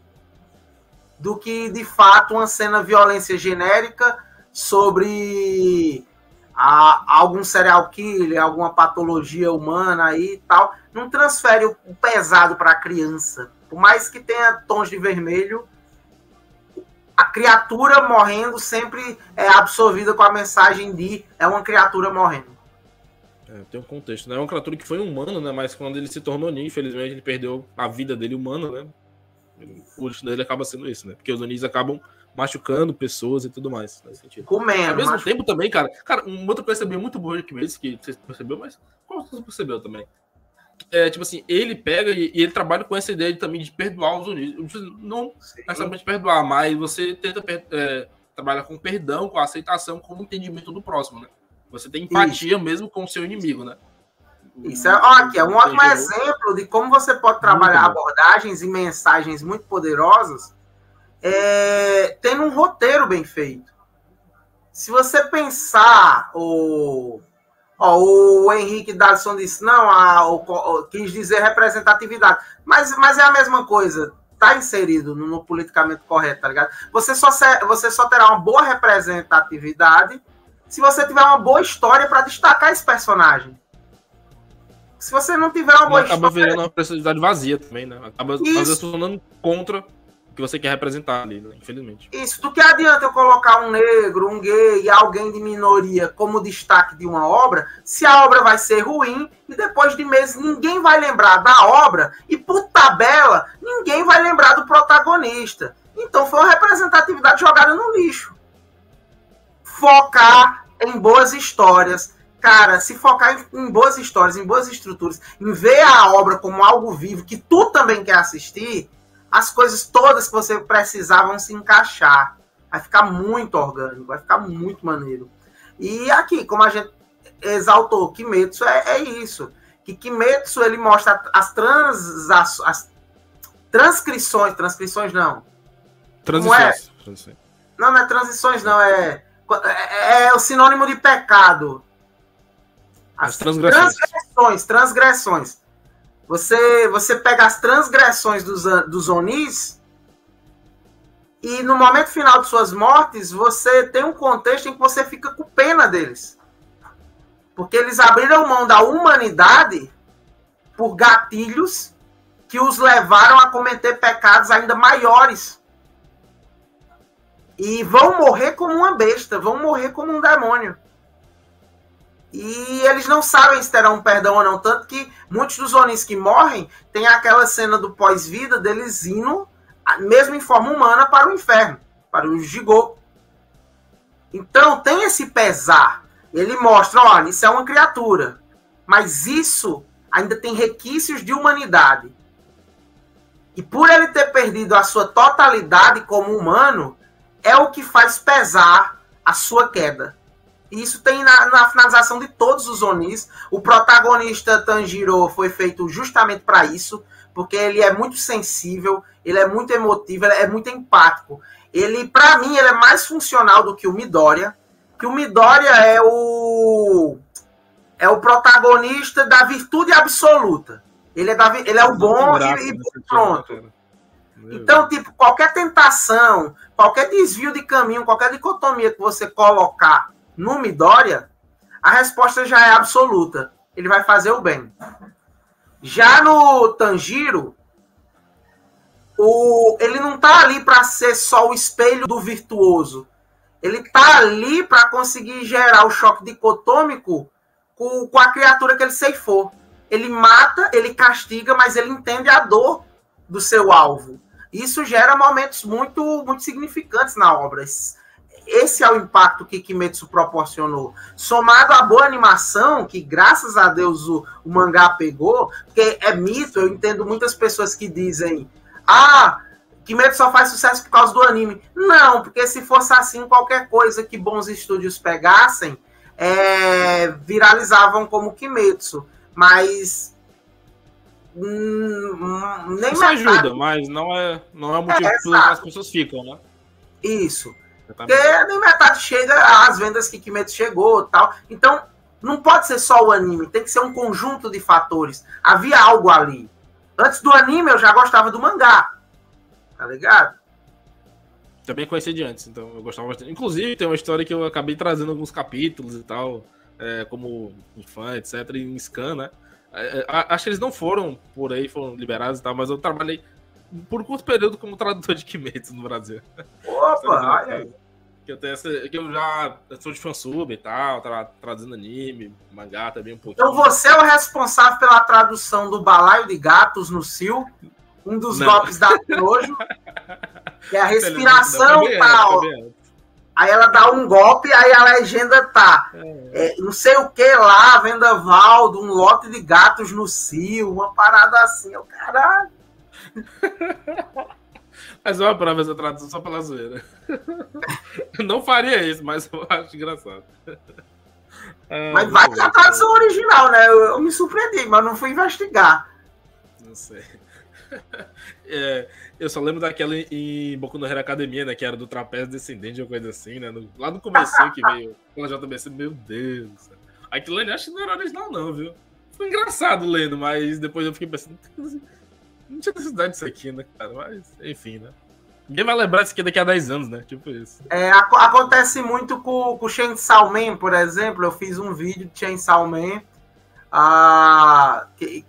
do que, de fato, uma cena violência genérica sobre a, algum serial killer, alguma patologia humana aí e tal, não transfere o pesado para a criança. Por mais que tenha tons de vermelho, a criatura morrendo sempre é absorvida com a mensagem de é uma criatura morrendo. É, tem um contexto, né? É uma criatura que foi humano, né? Mas quando ele se tornou Oni, infelizmente ele perdeu a vida dele humana, né? O destino dele acaba sendo isso, né? Porque os Onis acabam machucando pessoas e tudo mais. Nesse sentido. Comendo. Ao mesmo tempo também, cara. Cara, uma outra coisa também muito boa que mesmo, que você percebeu, mas qual você percebeu também? É, tipo assim, ele pega e, e, ele trabalha com essa ideia de, também de perdoar os unidos. Não necessariamente perdoar, mas você tenta é, trabalhar com perdão, com aceitação, com o entendimento do próximo, né? Você tem empatia Isso. mesmo com o seu inimigo, né? Isso é, aqui é um ótimo exemplo de como você pode trabalhar abordagens e mensagens muito poderosas é, tendo um roteiro bem feito. Se você pensar, o, ó, o Henrique Dadson disse, não, a, o, quis dizer representatividade, mas, mas é a mesma coisa. tá inserido no, no, politicamente correto, tá ligado? Você só, você só terá uma boa representatividade se você tiver uma boa história para destacar esse personagem. Se você não tiver uma boa acaba história. Acaba virando uma personalidade vazia também, né? Acaba às vezes tornando contra que você quer representar ali, né? infelizmente. Isso, do que adianta eu colocar um negro, um gay e alguém de minoria como destaque de uma obra, se a obra vai ser ruim e depois de meses ninguém vai lembrar da obra e por tabela ninguém vai lembrar do protagonista. Então foi uma representatividade jogada no lixo. Focar em boas histórias. Cara, se focar em, em boas histórias, em boas estruturas, em ver a obra como algo vivo que tu também quer assistir, as coisas todas que você precisar vão se encaixar. Vai ficar muito orgânico, vai ficar muito maneiro. E aqui, como a gente exaltou, Kimetsu é, é isso. Que Kimetsu ele mostra as, trans, as, as transcrições, transcrições não. Transições. É? Não, não é transições, não, é, é, é o sinônimo de pecado. As, as transgressões. transgressões. Transgressões. Você, você pega as transgressões dos, dos Onis e no momento final de suas mortes, você tem um contexto em que você fica com pena deles. Porque eles abriram mão da humanidade por gatilhos que os levaram a cometer pecados ainda maiores. E vão morrer como uma besta, vão morrer como um demônio. E eles não sabem se terão um perdão ou não. Tanto que muitos dos Onins que morrem tem aquela cena do pós-vida deles indo, mesmo em forma humana, para o inferno, para o Jigoku. Então tem esse pesar. Ele mostra, olha, isso é uma criatura. Mas isso ainda tem requisitos de humanidade. E por ele ter perdido a sua totalidade como humano, é o que faz pesar a sua queda. Isso tem na, na, finalização de todos os Onis. O protagonista Tanjiro foi feito justamente para isso, porque ele é muito sensível, ele é muito emotivo, ele é muito empático. Ele, para mim, ele é mais funcional do que o Midoriya, que o Midoriya é o é o protagonista da virtude absoluta. Ele é, da, ele é o bom e, e pronto. Então, tipo, qualquer tentação, qualquer desvio de caminho, qualquer dicotomia que você colocar no Midoriya, a resposta já é absoluta. Ele vai fazer o bem. Já no Tanjiro, o, ele não tá ali para ser só o espelho do virtuoso. Ele tá ali para conseguir gerar o choque dicotômico com, com a criatura que ele ceifou. Ele mata, ele castiga, mas ele entende a dor do seu alvo. Isso gera momentos muito, muito significantes na obra esse é o impacto que Kimetsu proporcionou. Somado à boa animação, que graças a Deus o, o mangá pegou, porque é mito, eu entendo muitas pessoas que dizem: ah, Kimetsu só faz sucesso por causa do anime. Não, porque se fosse assim, qualquer coisa que bons estúdios pegassem, é, viralizavam como Kimetsu. Mas. Hum, nem Isso ajuda, mas não é, não é o motivo é, que as pessoas ficam, né? Isso. Porque nem metade chega às vendas que Kimetsu chegou tal. Então, não pode ser só o anime, tem que ser um conjunto de fatores. Havia algo ali. Antes do anime, eu já gostava do mangá. Tá ligado? Também conheci de antes, então eu gostava bastante. Inclusive, tem uma história que eu acabei trazendo alguns capítulos e tal, é, como fã, etc., em scan, né? É, é acho que eles não foram por aí, foram liberados e tal, mas eu trabalhei por curto período como tradutor de Kimetsu no Brasil. Opa, olha Que eu, tenho essa, que eu já sou de fansub e tal, tra, traduzindo anime, mangá também um pouquinho. Então você é o responsável pela tradução do Balaio de Gatos no Sil, um dos Não. golpes da [LAUGHS] Nojo, que é a respiração e tal. Aí ela dá um golpe, aí a legenda tá. É. É, não sei o que lá, Vendaval, um lote de gatos no cio, uma parada assim. Eu, caralho. [LAUGHS] Mas uma prova essa tradução só pela zoeira. [LAUGHS] não faria isso, mas eu acho engraçado. [LAUGHS] Ah, mas vai ter a tradução original, né? Eu, eu, me surpreendi, mas não fui investigar. Não sei. É, eu só lembro daquela em Boku no Hero Academia, né? Que era do trapézio descendente ou coisa assim, né? No, lá no começo que veio pela JBC, meu Deus. Aquilo ali acho que não era original, não, viu? Foi engraçado lendo, mas depois eu fiquei pensando. Não tinha necessidade disso aqui, né, cara? Mas, enfim, né? Ninguém vai lembrar disso aqui daqui a 10 anos, né? Tipo isso. É, ac acontece muito com, com o Chainsaw Man, por exemplo. Eu fiz um vídeo de Chainsaw Man. Ah, que,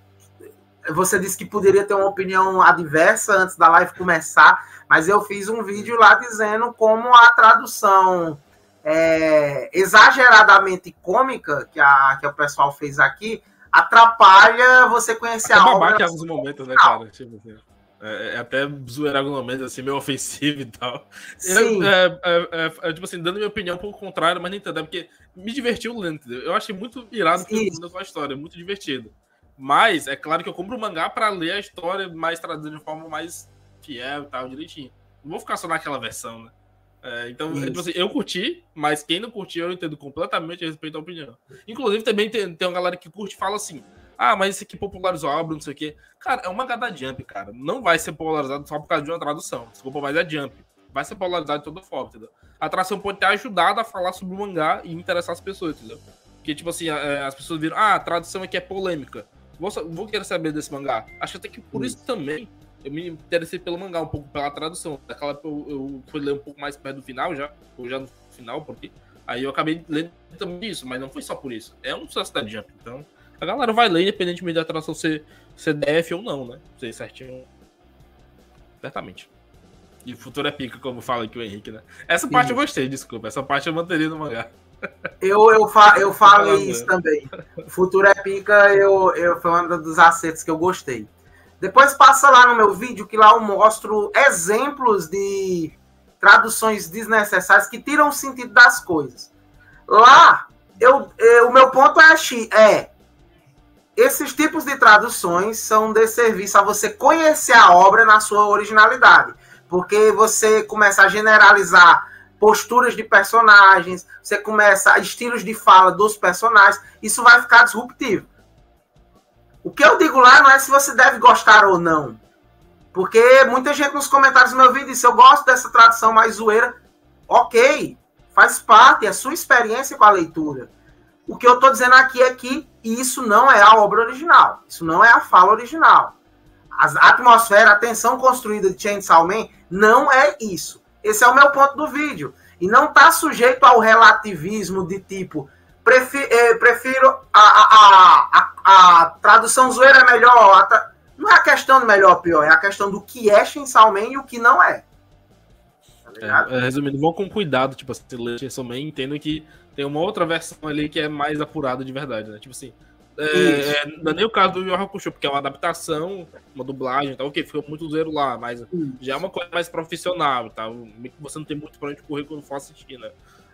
você disse que poderia ter uma opinião adversa antes da live começar, mas eu fiz um vídeo lá dizendo como a tradução é, exageradamente cômica que, a, que o pessoal fez aqui atrapalha você conhecer até a obra. em alguns momentos, né, cara? Tipo assim, é, é até zoeira em alguns momentos, assim, meio ofensivo e tal. Sim. Eu, é, é, é, tipo assim, dando minha opinião um pouco contrário, mas nem tanto, é porque me divertiu lento, entendeu? Eu achei muito irado a história, muito divertido. Mas é claro que eu compro o mangá para ler a história mais traduzida de forma mais fiel e tal, direitinho. Não vou ficar só naquela versão, né? É, então, tipo assim, eu curti, mas quem não curtiu, eu entendo completamente a respeito da opinião. Inclusive, também tem, tem uma galera que curte e fala assim: ah, mas esse aqui popularizou a obra, não sei o quê. Cara, é uma gada Jump, cara. Não vai ser polarizado só por causa de uma tradução. Desculpa, mas é Jump. Vai ser polarizado de toda forma, entendeu? A atração pode ter ajudado a falar sobre o mangá e interessar as pessoas, entendeu? Porque, tipo assim, as pessoas viram, ah, a tradução aqui é polêmica. Vou, vou querer saber desse mangá. Acho até que por isso também eu me interessei pelo mangá, um pouco pela tradução. Daquela época eu, eu fui ler um pouco mais perto do final já, ou já no final, porque aí eu acabei lendo também isso, mas não foi só por isso. É um sucesso da Jump, então a galera vai ler, independentemente da tradução ser, ser DF ou não, né? Sei certinho. Certamente. E futuro é pica, como fala aqui o Henrique, né? Essa parte eu gostei, desculpa. Essa parte eu manteria no mangá. Eu, eu, fa eu falei isso também. Futuro é pica, eu, eu, foi um dos acertos que eu gostei. Depois passa lá no meu vídeo que lá eu mostro exemplos de traduções desnecessárias que tiram o sentido das coisas. Lá, eu, eu o meu ponto é, é esses tipos de traduções são de serviço a você conhecer a obra na sua originalidade. Porque você começa a generalizar posturas de personagens, você começa estilos de fala dos personagens, isso vai ficar disruptivo. O que eu digo lá não é se você deve gostar ou não. Porque muita gente nos comentários do meu vídeo disse: Eu gosto dessa tradução mais zoeira. Ok, faz parte, é sua experiência com a leitura. O que eu estou dizendo aqui é que isso não é a obra original. Isso não é a fala original. A atmosfera, a tensão construída de Chainsaw Man não é isso. Esse é o meu ponto do vídeo. E não está sujeito ao relativismo de tipo, prefiro, eh, prefiro a, a, a, a, tradução zoeira é melhor. Tra... Não é a questão do melhor ou pior, é a questão do que é Chainsaw Man e o que não é. Tá é, resumindo, vão com cuidado, tipo, se ler Chainsaw Man, entendo que tem uma outra versão ali que é mais apurada de verdade, né? Tipo assim, é, é, não é nem o caso do Yu Hakusho, porque é uma adaptação, uma dublagem, tá? ok, ficou muito zero lá, mas Isso. já é uma coisa mais profissional, tá? Você não tem muito pra onde correr quando for assistir, né?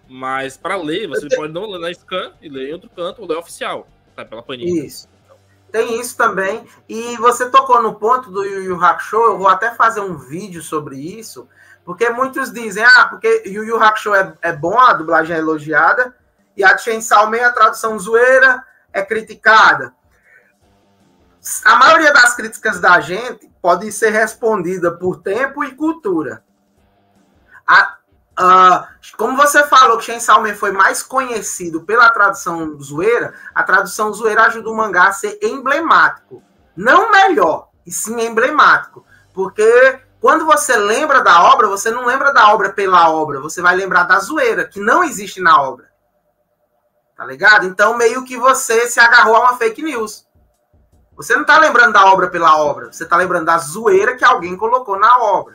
Mas para ler, você pode não ler na scan e ler em outro canto, ou ler oficial, tá? Pela Panini. Isso. Tem isso também. E você tocou no ponto do Yu Yu Hakusho, eu vou até fazer um vídeo sobre isso, porque muitos dizem, ah, porque Yu Yu Hakusho é, é bom, a dublagem é elogiada, e a Chainsaw Man, a tradução zoeira, é criticada. A maioria das críticas da gente pode ser respondida por tempo e cultura. A, a, como você falou que Chainsaw Man foi mais conhecido pela tradução zoeira, a tradução zoeira ajuda o mangá a ser emblemático. Não melhor, e sim emblemático. Porque quando você lembra da obra, você não lembra da obra pela obra, você vai lembrar da zoeira, que não existe na obra. Tá ligado? Então, meio que você se agarrou a uma fake news. Você não tá lembrando da obra pela obra, você tá lembrando da zoeira que alguém colocou na obra.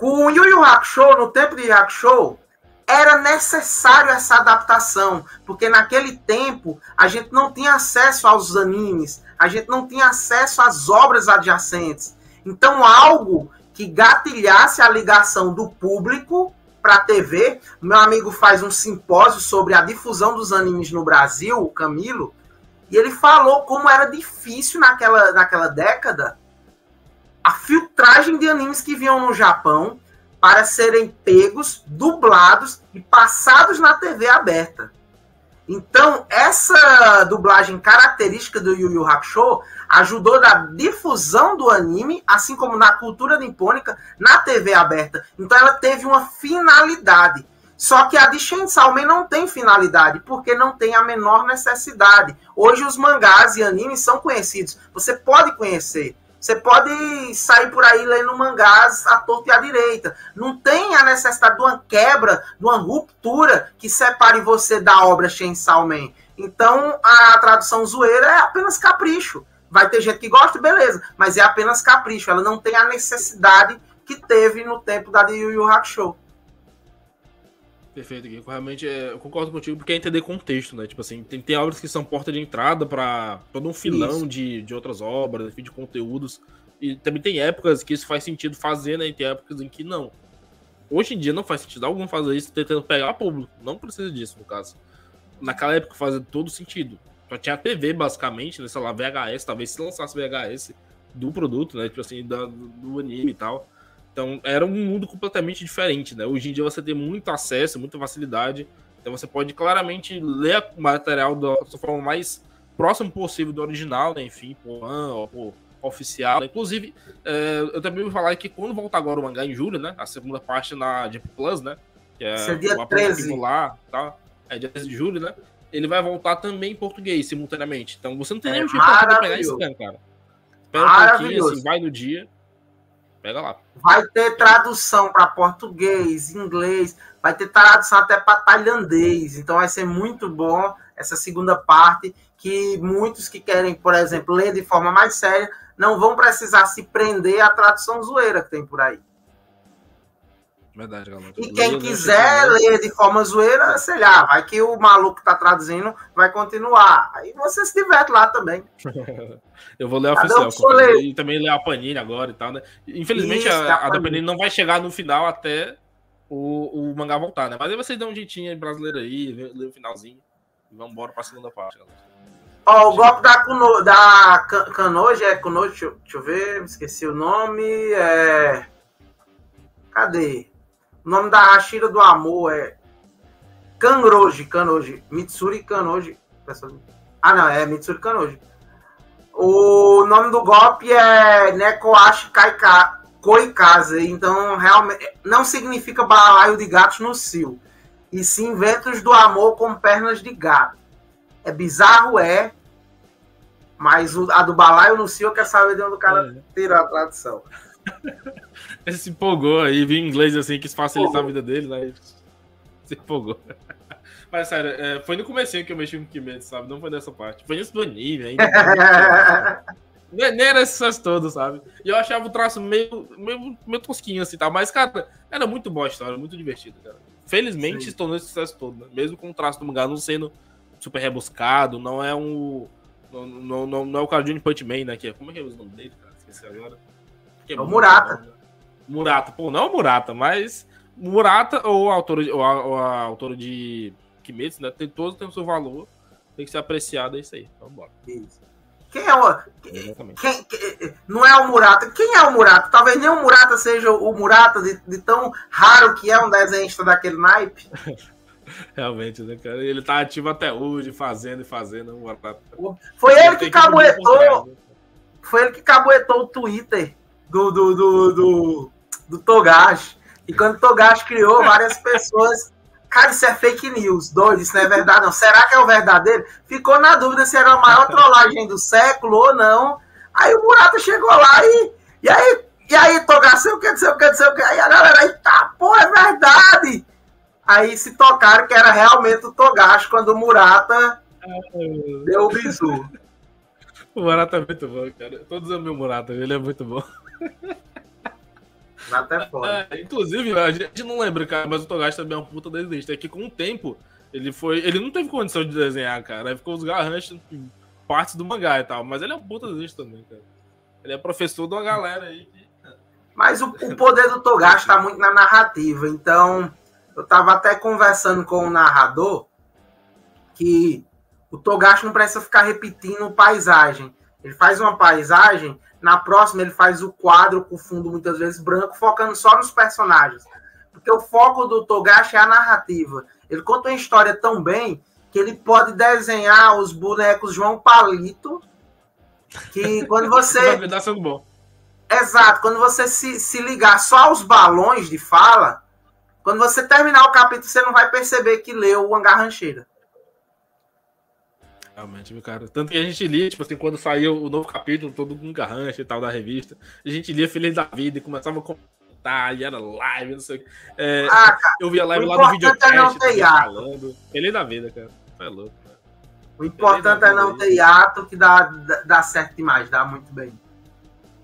Com o Yu Yu Hakusho, no tempo de Hakusho, era necessário essa adaptação, porque naquele tempo a gente não tinha acesso aos animes, a gente não tinha acesso às obras adjacentes. Então, algo que gatilhasse a ligação do público para a TV. Meu amigo faz um simpósio sobre a difusão dos animes no Brasil, o Camilo, e ele falou como era difícil naquela, naquela década a filtragem de animes que vinham no Japão para serem pegos, dublados e passados na TV aberta. Então, essa dublagem característica do Yu Yu Hakusho ajudou na difusão do anime, assim como na cultura nipônica, na TV aberta. Então, ela teve uma finalidade. Só que a de Chainsaw Man não tem finalidade, porque não tem a menor necessidade. Hoje os mangás e animes são conhecidos. Você pode conhecer. Você pode sair por aí lendo mangás à torta e à direita. Não tem a necessidade de uma quebra, de uma ruptura que separe você da obra Chainsaw Man. Então, a tradução zoeira é apenas capricho. Vai ter gente que gosta, beleza, mas é apenas capricho. Ela não tem a necessidade que teve no tempo da de Yu Yu Hakusho. Perfeito, Gui. Realmente é, eu concordo contigo porque é entender contexto, né? Tipo assim, tem, tem obras que são porta de entrada para todo um filão de, de outras obras, de conteúdos. E também tem épocas que isso faz sentido fazer, né? E tem épocas em que não. Hoje em dia não faz sentido algum fazer isso tentando pegar público. Não precisa disso, no caso. Naquela época fazia todo sentido. Só tinha TV, basicamente, né? Sei lá, VHS, talvez se lançasse VHS do produto, né? Tipo assim, do, do anime e tal. Então era um mundo completamente diferente, né? Hoje em dia você tem muito acesso, muita facilidade. Então você pode claramente ler o material da forma mais próximo possível do original, né? Enfim, por an ou por oficial. Inclusive, é, eu também vou falar que quando voltar agora o mangá em julho, né? A segunda parte na Deep Plus, né? Que é Esse dia 13. lá, tá? É dia 13 de julho, né? Ele vai voltar também em português, simultaneamente. Então você não tem é nem tempo pra pegar isso, cara. Espera um pouquinho, assim, vai no dia. Pega lá. Vai ter tradução para português, inglês, vai ter tradução até para tailandês. Então vai ser muito bom essa segunda parte que muitos que querem, por exemplo, ler de forma mais séria, não vão precisar se prender à tradução zoeira que tem por aí. Verdade, galera. E quem quiser ler de forma zoeira, sei lá, vai que o maluco que tá traduzindo vai continuar. Aí você se diverte lá também. [LAUGHS] eu vou ler a oficial. E também ler a Panini agora e tal, né? Infelizmente, Isso, a, a, a da Panini não vai chegar no final até o, o mangá voltar, né? Mas aí vocês dão um jeitinho brasileiro aí, lê o finalzinho. E vamos embora pra segunda parte, galera. Ó, o golpe da, Kuno, da Canoje é Kunoji, deixa, deixa eu ver, esqueci o nome. É. Cadê? O nome da Hashira do Amor é Kanroji, Kanoji, Mitsuri Kanoji. Ah, não, é Mitsuri Kanoji. O nome do golpe é Nekoashi Kaika, Koikaze, então realmente não significa balaio de gatos no cio, e sim ventos do amor com pernas de gato. É bizarro, é, mas a do balaio no cio eu quero saber de onde o cara é. tirou a tradução. Ele se empolgou aí, viu inglês assim, quis facilitar a vida dele, né? Se empolgou. Mas sério, é, foi no começo que eu mexi com o Kimetsu, sabe? Não foi nessa parte. Foi isso do anime ainda. [LAUGHS] Nem era essas todas, sabe? E eu achava o traço meio, meio, meio tosquinho assim, tá? Mas, cara, era muito boa a história, muito divertido, cara. Felizmente se tornou esse sucesso todo, né? Mesmo com o traço do mangá não sendo super rebuscado, não é um. Não, não, não, não é o cara de Punch né? Que é, como é que é o nome dele, cara? Esqueci agora. É, é o Murata. Né? Murata. Pô, não é o Murata, mas Murata ou a autora, ou a, ou a autora de Kimetsu, né? Tem, todos têm o seu valor. Tem que ser apreciado, é isso aí. Vamos embora. Isso. Quem é o. Quem, quem, não é o Murata. Quem é o Murata? Talvez nem o Murata seja o Murata de, de tão raro que é um desenhista daquele naipe. [LAUGHS] Realmente, né, cara? Ele tá ativo até hoje, fazendo e fazendo. Foi ele, ele que cabuetou. Né? Foi ele que cabuetou o Twitter do, do, do, do, do Togashi. E quando o Togashi criou, várias pessoas. Cara, isso é fake news, doido, isso não é verdade, não. Será que é o verdadeiro? Ficou na dúvida se era a maior [LAUGHS] trollagem do século ou não. Aí o Murata chegou lá e. E aí, e aí, Togashi, sei o que, sei o que, sei o que. Aí a galera, eita, pô, é verdade! Aí se tocaram que era realmente o Togashi quando o Murata deu o bizu. [LAUGHS] O Murata é muito bom, cara. Todos amam o Murata, ele é muito bom. Até é foda. É, inclusive, a gente não lembra, cara, mas o Togashi também é um puta desenhista. É que com o tempo, ele foi. Ele não teve condição de desenhar, cara. Aí ficou os garranchos partes do mangá e tal. Mas ele é um puta desenhista também, cara. Ele é professor de uma galera aí. Mas o, o poder do Togashi tá muito na narrativa. Então, eu tava até conversando com o narrador que o Togashi não precisa ficar repetindo paisagem. Ele faz uma paisagem, na próxima ele faz o quadro com fundo muitas vezes branco, focando só nos personagens. Porque o foco do Togashi é a narrativa. Ele conta uma história tão bem que ele pode desenhar os bonecos João Palito, que quando [LAUGHS] você... bom. Exato, quando você se, se ligar só aos balões de fala, quando você terminar o capítulo, você não vai perceber que leu o Hangar Rancheira. Realmente, meu cara. Tanto que a gente lia, tipo assim, quando saiu o novo capítulo, todo mundo garrancha e tal da revista, a gente lia Feliz da Vida e começava a comentar, e era live, não sei o que. É, ah, cara, eu via live lá no videocast, é falando. Feliz da Vida, cara. É louco. Cara. O importante é não ter hiato, que dá, dá, dá certo demais, dá muito bem.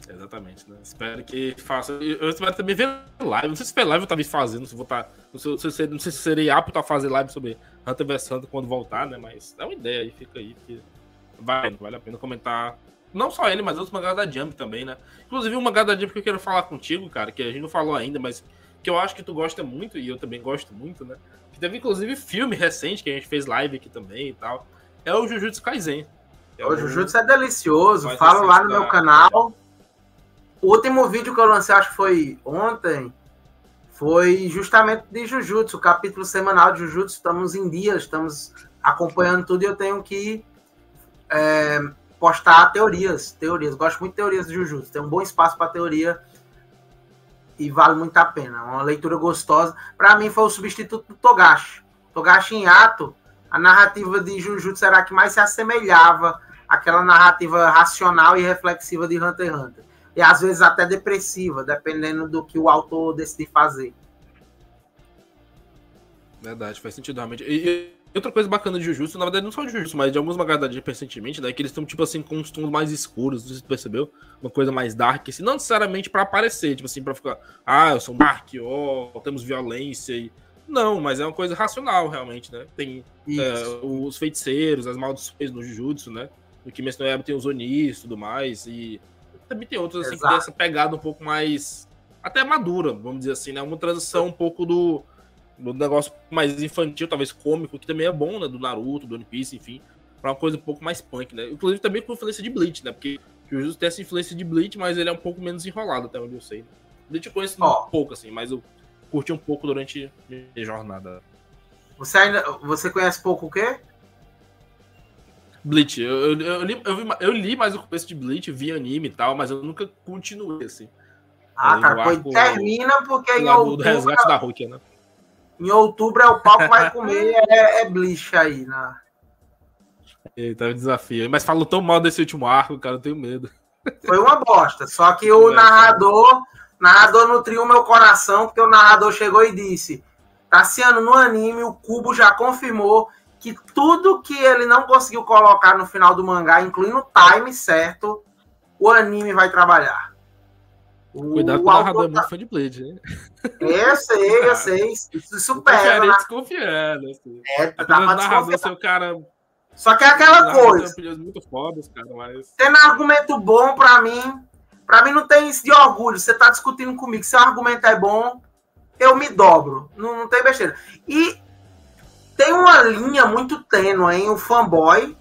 Exatamente, né? Espero que faça. Eu espero também ver live. Não sei se foi live eu tava fazendo, se vou estar. Tá, não sei, não sei se seria apto a fazer live sobre Hunter vs Hunter quando voltar, né? Mas é uma ideia aí, fica aí. Que vale, vale a pena comentar. Não só ele, mas outros mangás da Jump também, né? Inclusive, um mangá da Jump que eu quero falar contigo, cara, que a gente não falou ainda, mas que eu acho que tu gosta muito, e eu também gosto muito, né? Que teve, inclusive, filme recente que a gente fez live aqui também e tal. É o Jujutsu Kaisen. É o Jujutsu é delicioso. Falo lá no meu canal. O último vídeo que eu lancei, acho que foi ontem, foi justamente de Jujutsu, o capítulo semanal de Jujutsu. Estamos em dias, estamos acompanhando tudo e eu tenho que é, postar teorias. Teorias. Gosto muito de teorias de Jujutsu. Tem um bom espaço para teoria e vale muito a pena. Uma leitura gostosa. Para mim, foi o substituto do Togashi. Togashi em ato, a narrativa de Jujutsu era a que mais se assemelhava àquela narrativa racional e reflexiva de Hunter x Hunter e às vezes até depressiva, dependendo do que o autor decidir fazer. Verdade, faz sentido realmente. E, e outra coisa bacana de Jujutsu, na verdade não só de Jujutsu, mas de alguns mangás da recentemente, né, que eles estão tipo assim com uns tons mais escuros, não sei se tu percebeu, uma coisa mais dark, assim, não necessariamente para aparecer, tipo assim, para ficar, ah, eu sou dark, ó, oh, temos violência e não, mas é uma coisa racional, realmente, né? Tem é, os feiticeiros, as maldições no Jujutsu, né? No Kimetsu no Yaiba tem os Onis e tudo mais, e também tem outros assim, que tem essa pegada um pouco mais. Até madura, vamos dizer assim, né? Uma transição um pouco do, do negócio mais infantil, talvez cômico, que também é bom, né? Do Naruto, do One Piece, enfim. Pra uma coisa um pouco mais punk, né? Inclusive também com influência de Bleach, né? Porque o Jujutsu tem essa influência de Bleach, mas ele é um pouco menos enrolado, até onde eu sei. Né? Bleach eu conheço oh. um pouco, assim, mas eu curti um pouco durante a jornada. Você ainda. Você conhece pouco o quê? Bleach. Eu, eu, eu, li, eu, vi, eu li mais o começo de Bleach, vi anime e tal, mas eu nunca continuei assim. Ah, cara, arco, termina porque em outubro. resgate da Hulk, né? Em outubro é o pau que vai [LAUGHS] comer, é, é Bleach aí, né? Eita, é desafio. Mas falou tão mal desse último arco, cara, eu tenho medo. Foi uma bosta. Só que [LAUGHS] o narrador, narrador nutriu meu coração, porque o narrador chegou e disse: Tassiano, no anime, o Cubo já confirmou que tudo que ele não conseguiu colocar no final do mangá, incluindo o time certo, o anime vai trabalhar. O, Cuidado com o narrador é muito fã de Blade, né? Eu sei, eu [LAUGHS] sei. Isso supera. Né? desconfiando. Assim. É, dá pra ser o cara. Só que é aquela coisa. Muito fodas, cara, mas... Tendo argumento bom pra mim. Pra mim não tem isso de orgulho. Você tá discutindo comigo. Se o argumento é bom, eu me dobro. Não, não tem besteira. E tem uma linha muito tênue em o fanboy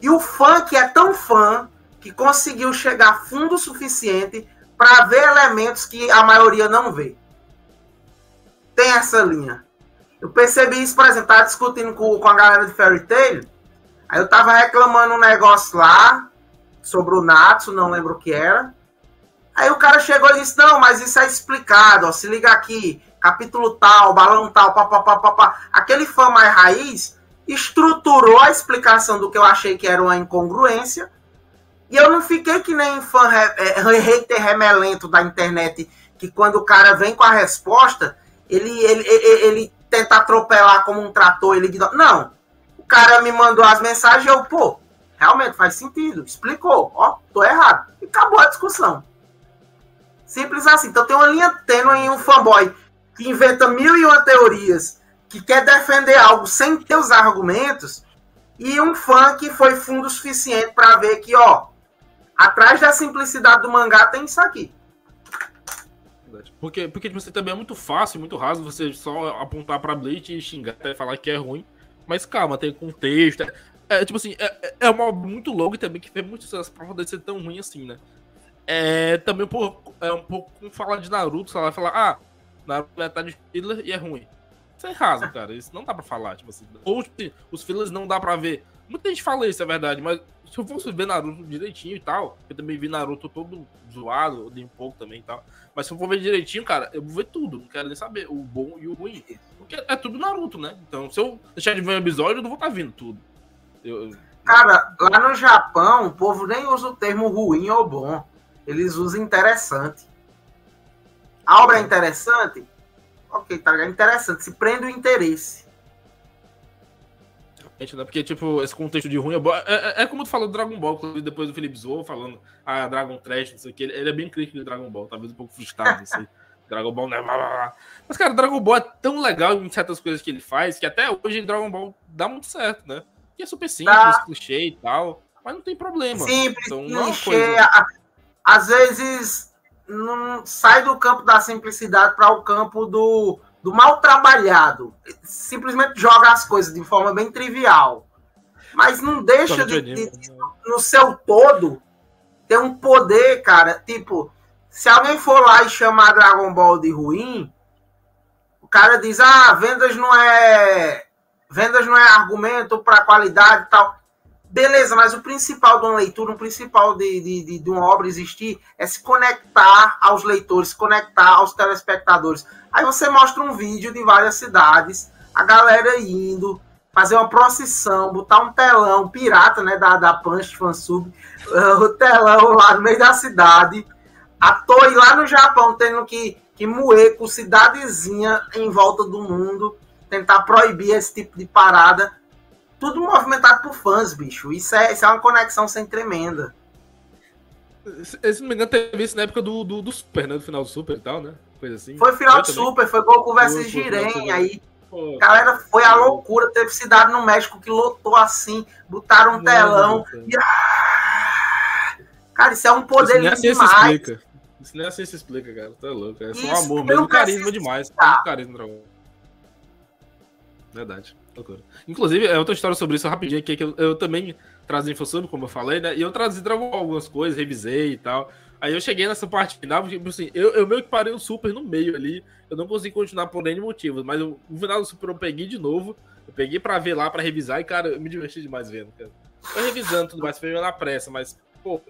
e o fã que é tão fã que conseguiu chegar fundo o suficiente para ver elementos que a maioria não vê. Tem essa linha. Eu percebi isso, por exemplo, tava discutindo com, com a galera de Fairy Tail, aí eu tava reclamando um negócio lá sobre o Natsu, não lembro o que era. Aí o cara chegou e disse: Não, mas isso é explicado, ó, se liga aqui capítulo tal, balão tal, papapá, papá. Aquele fã mais raiz estruturou a explicação do que eu achei que era uma incongruência. E eu não fiquei que nem fã é, hater remelento da internet, que quando o cara vem com a resposta, ele, ele, ele, ele tenta atropelar como um trator, ele. Não. O cara me mandou as mensagens, eu, pô, realmente faz sentido, explicou, ó, tô errado. E acabou a discussão. Simples assim. Então tem uma linha tênue em um fanboy que inventa mil e uma teorias, que quer defender algo sem ter os argumentos, e um fã que foi fundo suficiente para ver que, ó, atrás da simplicidade do mangá tem isso aqui. Porque, porque tipo, você também é muito fácil, muito raso você só apontar pra Bleach e xingar e falar que é ruim. Mas calma, tem contexto. É, é tipo assim, é, é uma obra muito longa também que fez muito sucesso pra poder ser tão ruim assim, né? É também um pouco, é um pouco como falar de Naruto, sei lá, falar, ah, Filler e é ruim. Isso é raso, [LAUGHS] cara. Isso não dá pra falar, tipo assim. Ou tipo, assim, os fillers não dá pra ver. Muita gente fala isso, é verdade, mas se eu fosse ver Naruto direitinho e tal, eu também vi Naruto todo zoado, de um pouco também e tal. Mas se eu for ver direitinho, cara, eu vou ver tudo. Não quero nem saber o bom e o ruim. Porque é tudo Naruto, né? Então, se eu deixar de ver um episódio, eu não vou estar tá vendo tudo. Eu, Cara, lá no Japão, o povo nem usa o termo ruim ou bom. Eles usam interessante. A obra é interessante? Ok, tá ligado? Interessante. Se prende o interesse. né? Porque, tipo, esse contexto de ruim é. É, é, é como tu falou do Dragon Ball, depois do Felipe Zou falando, ah, Dragon Trash, não sei o que. Ele, ele é bem crítico de Dragon Ball, talvez um pouco frustrado, não. [LAUGHS] Dragon Ball, né? Mas, cara, Dragon Ball é tão legal em certas coisas que ele faz que até hoje Dragon Ball dá muito certo, né? Que é super simples, tá. clichê e tal, mas não tem problema. Simples, então, é clichê. É coisa... Às vezes não sai do campo da simplicidade para o campo do, do mal trabalhado. Simplesmente joga as coisas de forma bem trivial. Mas não deixa de, de, de, no seu todo, ter um poder, cara. Tipo, se alguém for lá e chamar Dragon Ball de ruim, o cara diz: ah, vendas não é. Vendas não é argumento para qualidade e tal. Beleza, mas o principal de uma leitura, o principal de, de, de, uma obra existir é se conectar aos leitores, se conectar aos telespectadores. Aí você mostra um vídeo de várias cidades, a galera indo, fazer uma procissão, botar um telão pirata, né, da, da Punch Fansub, [LAUGHS] o telão lá no meio da cidade, a Toei lá no Japão tendo que, que moer com cidadezinha em volta do mundo, tentar proibir esse tipo de parada. Tudo movimentado por fãs, bicho. Isso é, isso é uma conexão sem tremenda. Se não me engano, teve isso na época do, do, do Super, né? Do final do Super e tal, né? Coisa assim. Foi final do Super, foi Goku vs Jiren. Aí, Pô, galera, foi a loucura. Teve cidade no México que lotou assim, botaram um telão. E... Ah! Cara, isso é um poder isso assim demais. Se explica. Isso nem assim se explica, cara. Tá louco. É só um amor mesmo. Carisma demais. Muito carisma dragão. Verdade. Inclusive, é outra história sobre isso rapidinho aqui, que eu, eu também trazi InfoSub, como eu falei, né? E eu trazi algumas coisas, revisei e tal. Aí eu cheguei nessa parte final, tipo assim, eu, eu meio que parei o Super no meio ali. Eu não consegui continuar por N motivos, mas o final do Super eu peguei de novo. Eu peguei pra ver lá, pra revisar, e, cara, eu me diverti demais vendo, cara. Revisando tudo mais, foi na pressa, mas, pô,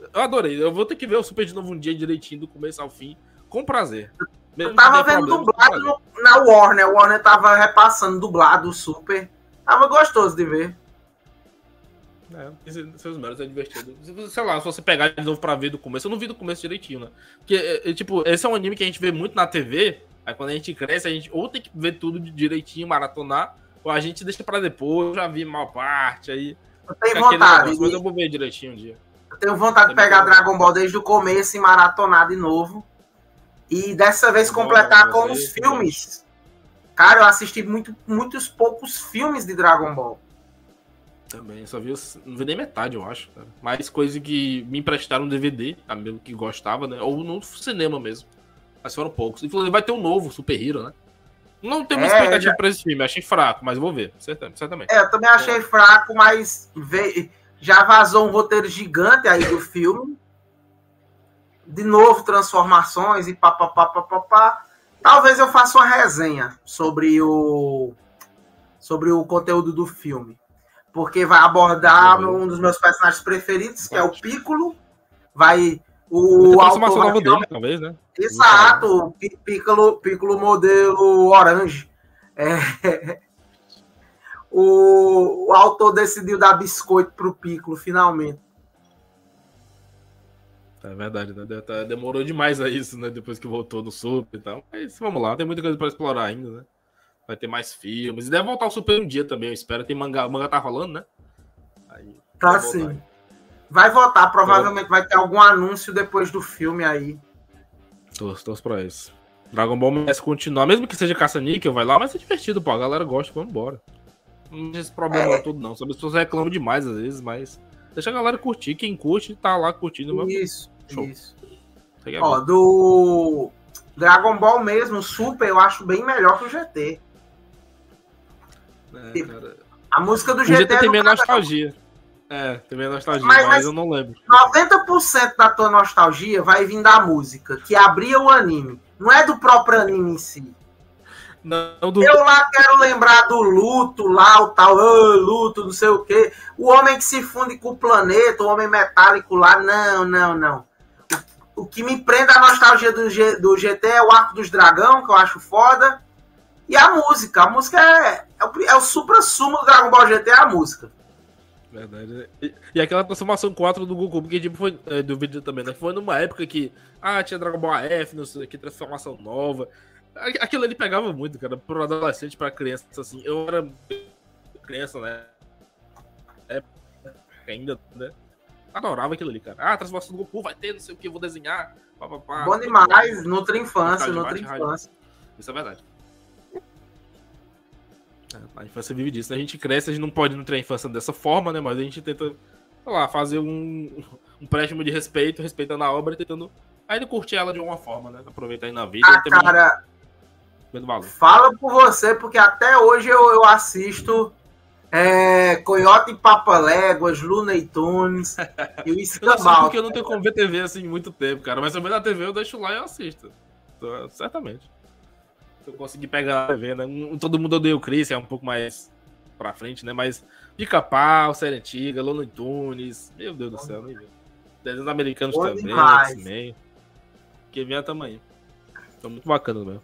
eu adorei. Eu vou ter que ver o Super de novo um dia direitinho, do começo ao fim, com prazer. Eu tava vendo problema, dublado no, na Warner. A Warner tava repassando dublado o Super. Tava gostoso de ver. É, seus méritos é divertido. Sei lá, se você pegar de novo pra ver do começo, eu não vi do começo direitinho, né? Porque, é, é, tipo, esse é um anime que a gente vê muito na TV. Aí quando a gente cresce, a gente ou tem que ver tudo direitinho, maratonar, ou a gente deixa pra depois. Eu já vi mal parte, aí. Eu tenho vontade. Negócio, mas eu vou ver direitinho um dia. Eu tenho vontade de pegar Dragon Ball desde o começo e maratonar de novo. E dessa vez completar com os filmes. Cara, eu assisti muito, muitos poucos filmes de Dragon Ball. Também, só vi, não vi nem metade, eu acho. Cara. Mais coisa que me emprestaram no DVD, amigo que gostava, né? Ou no cinema mesmo. Mas foram poucos. Inclusive vai ter um novo Super Hero, né? Não tenho muita é, expectativa já... pra esse filme, achei fraco, mas vou ver, certamente. É, eu também achei é. fraco, mas já vazou um roteiro gigante aí do filme. De novo, transformações e papapá, papapá. Talvez eu faça uma resenha sobre o sobre o conteúdo do filme porque vai abordar uhum. um dos meus personagens preferidos, que é o Piccolo. Vai o autor nova dele, talvez, né? Exato, Piccolo, Piccolo modelo orange. É... [LAUGHS] O, o autor decidiu dar biscoito pro Piccolo, finalmente. É verdade, né? Demorou demais a isso, né? Depois que voltou no Super e tal. Mas vamos lá, tem muita coisa para explorar ainda, né? Vai ter mais filmes. E deve voltar o Super um dia também, eu espero. Tem mangá, o mangá tá rolando, né? Aí, tá sim. Aí. Vai voltar, provavelmente vai ter algum anúncio depois do filme aí. Torço, torço pra isso. Dragon Ball merece continuar, mesmo que seja caça-níquel, vai lá, mas é divertido, pô. A galera gosta, vamos embora. Não tem esse problema é. todo, não. Sabe, as pessoas reclamam demais às vezes, mas deixa a galera curtir. Quem curte, tá lá curtindo. Isso, Show. isso. Ó, do Dragon Ball mesmo, Super, eu acho bem melhor que o GT. É, cara. A música do GT tem minha nostalgia. É, tem minha nostalgia, mas, mas, eu não lembro. 90% da tua nostalgia vai vir da música, que abria o anime. Não é do próprio anime em si. Não, do... Eu lá quero lembrar do luto, lá o tal, oh, luto, não sei o quê. O homem que se funde com o planeta, o homem metálico lá. Não, não, não. O, que me prende a nostalgia do, G, do GT é o Arco dos Dragão, que eu acho foda. E a música. A música é, é o, é o supra-sumo do Dragon Ball GT, é a música. Verdade. E, e, aquela transformação 4 do Goku, porque tipo, foi é, do vídeo também, né? Foi numa época que, ah, tinha Dragon Ball AF, não sei o que, transformação nova. Aquilo ali pegava muito, cara, pro adolescente, pra criança, assim. Eu era criança, né? É, ainda, né? Adorava aquilo ali, cara. Ah, transformação do Goku vai ter, não sei o que, vou desenhar. Pá, pá, pá. Bom demais, nutra infância, nutra infância. Isso é verdade. A infância vive disso. Né? A gente cresce, a gente não pode nutrir a infância dessa forma, né? Mas a gente tenta, sei lá, fazer um, um empréstimo de respeito, respeitando a obra, tentando ainda curtir ela de alguma forma, né? Aproveitar aí na vida. Ah, cara, fala por você, porque até hoje eu, eu assisto é, Coyote e Papaléguas, Looney Tunes [LAUGHS] e o Escambau. porque eu não tenho como ver TV assim muito tempo, cara. Mas também na TV eu deixo lá e eu assisto. Então, certamente eu consegui pegar a TV, né? Todo mundo odeia o Chris, é um pouco mais pra frente, né? Mas Pica-Pau, Série Antiga, Lono Tunes, meu Deus do céu, nem Desenhos americanos Bom também, X-Men. Que vem a tamanho. Estão muito bacanas mesmo.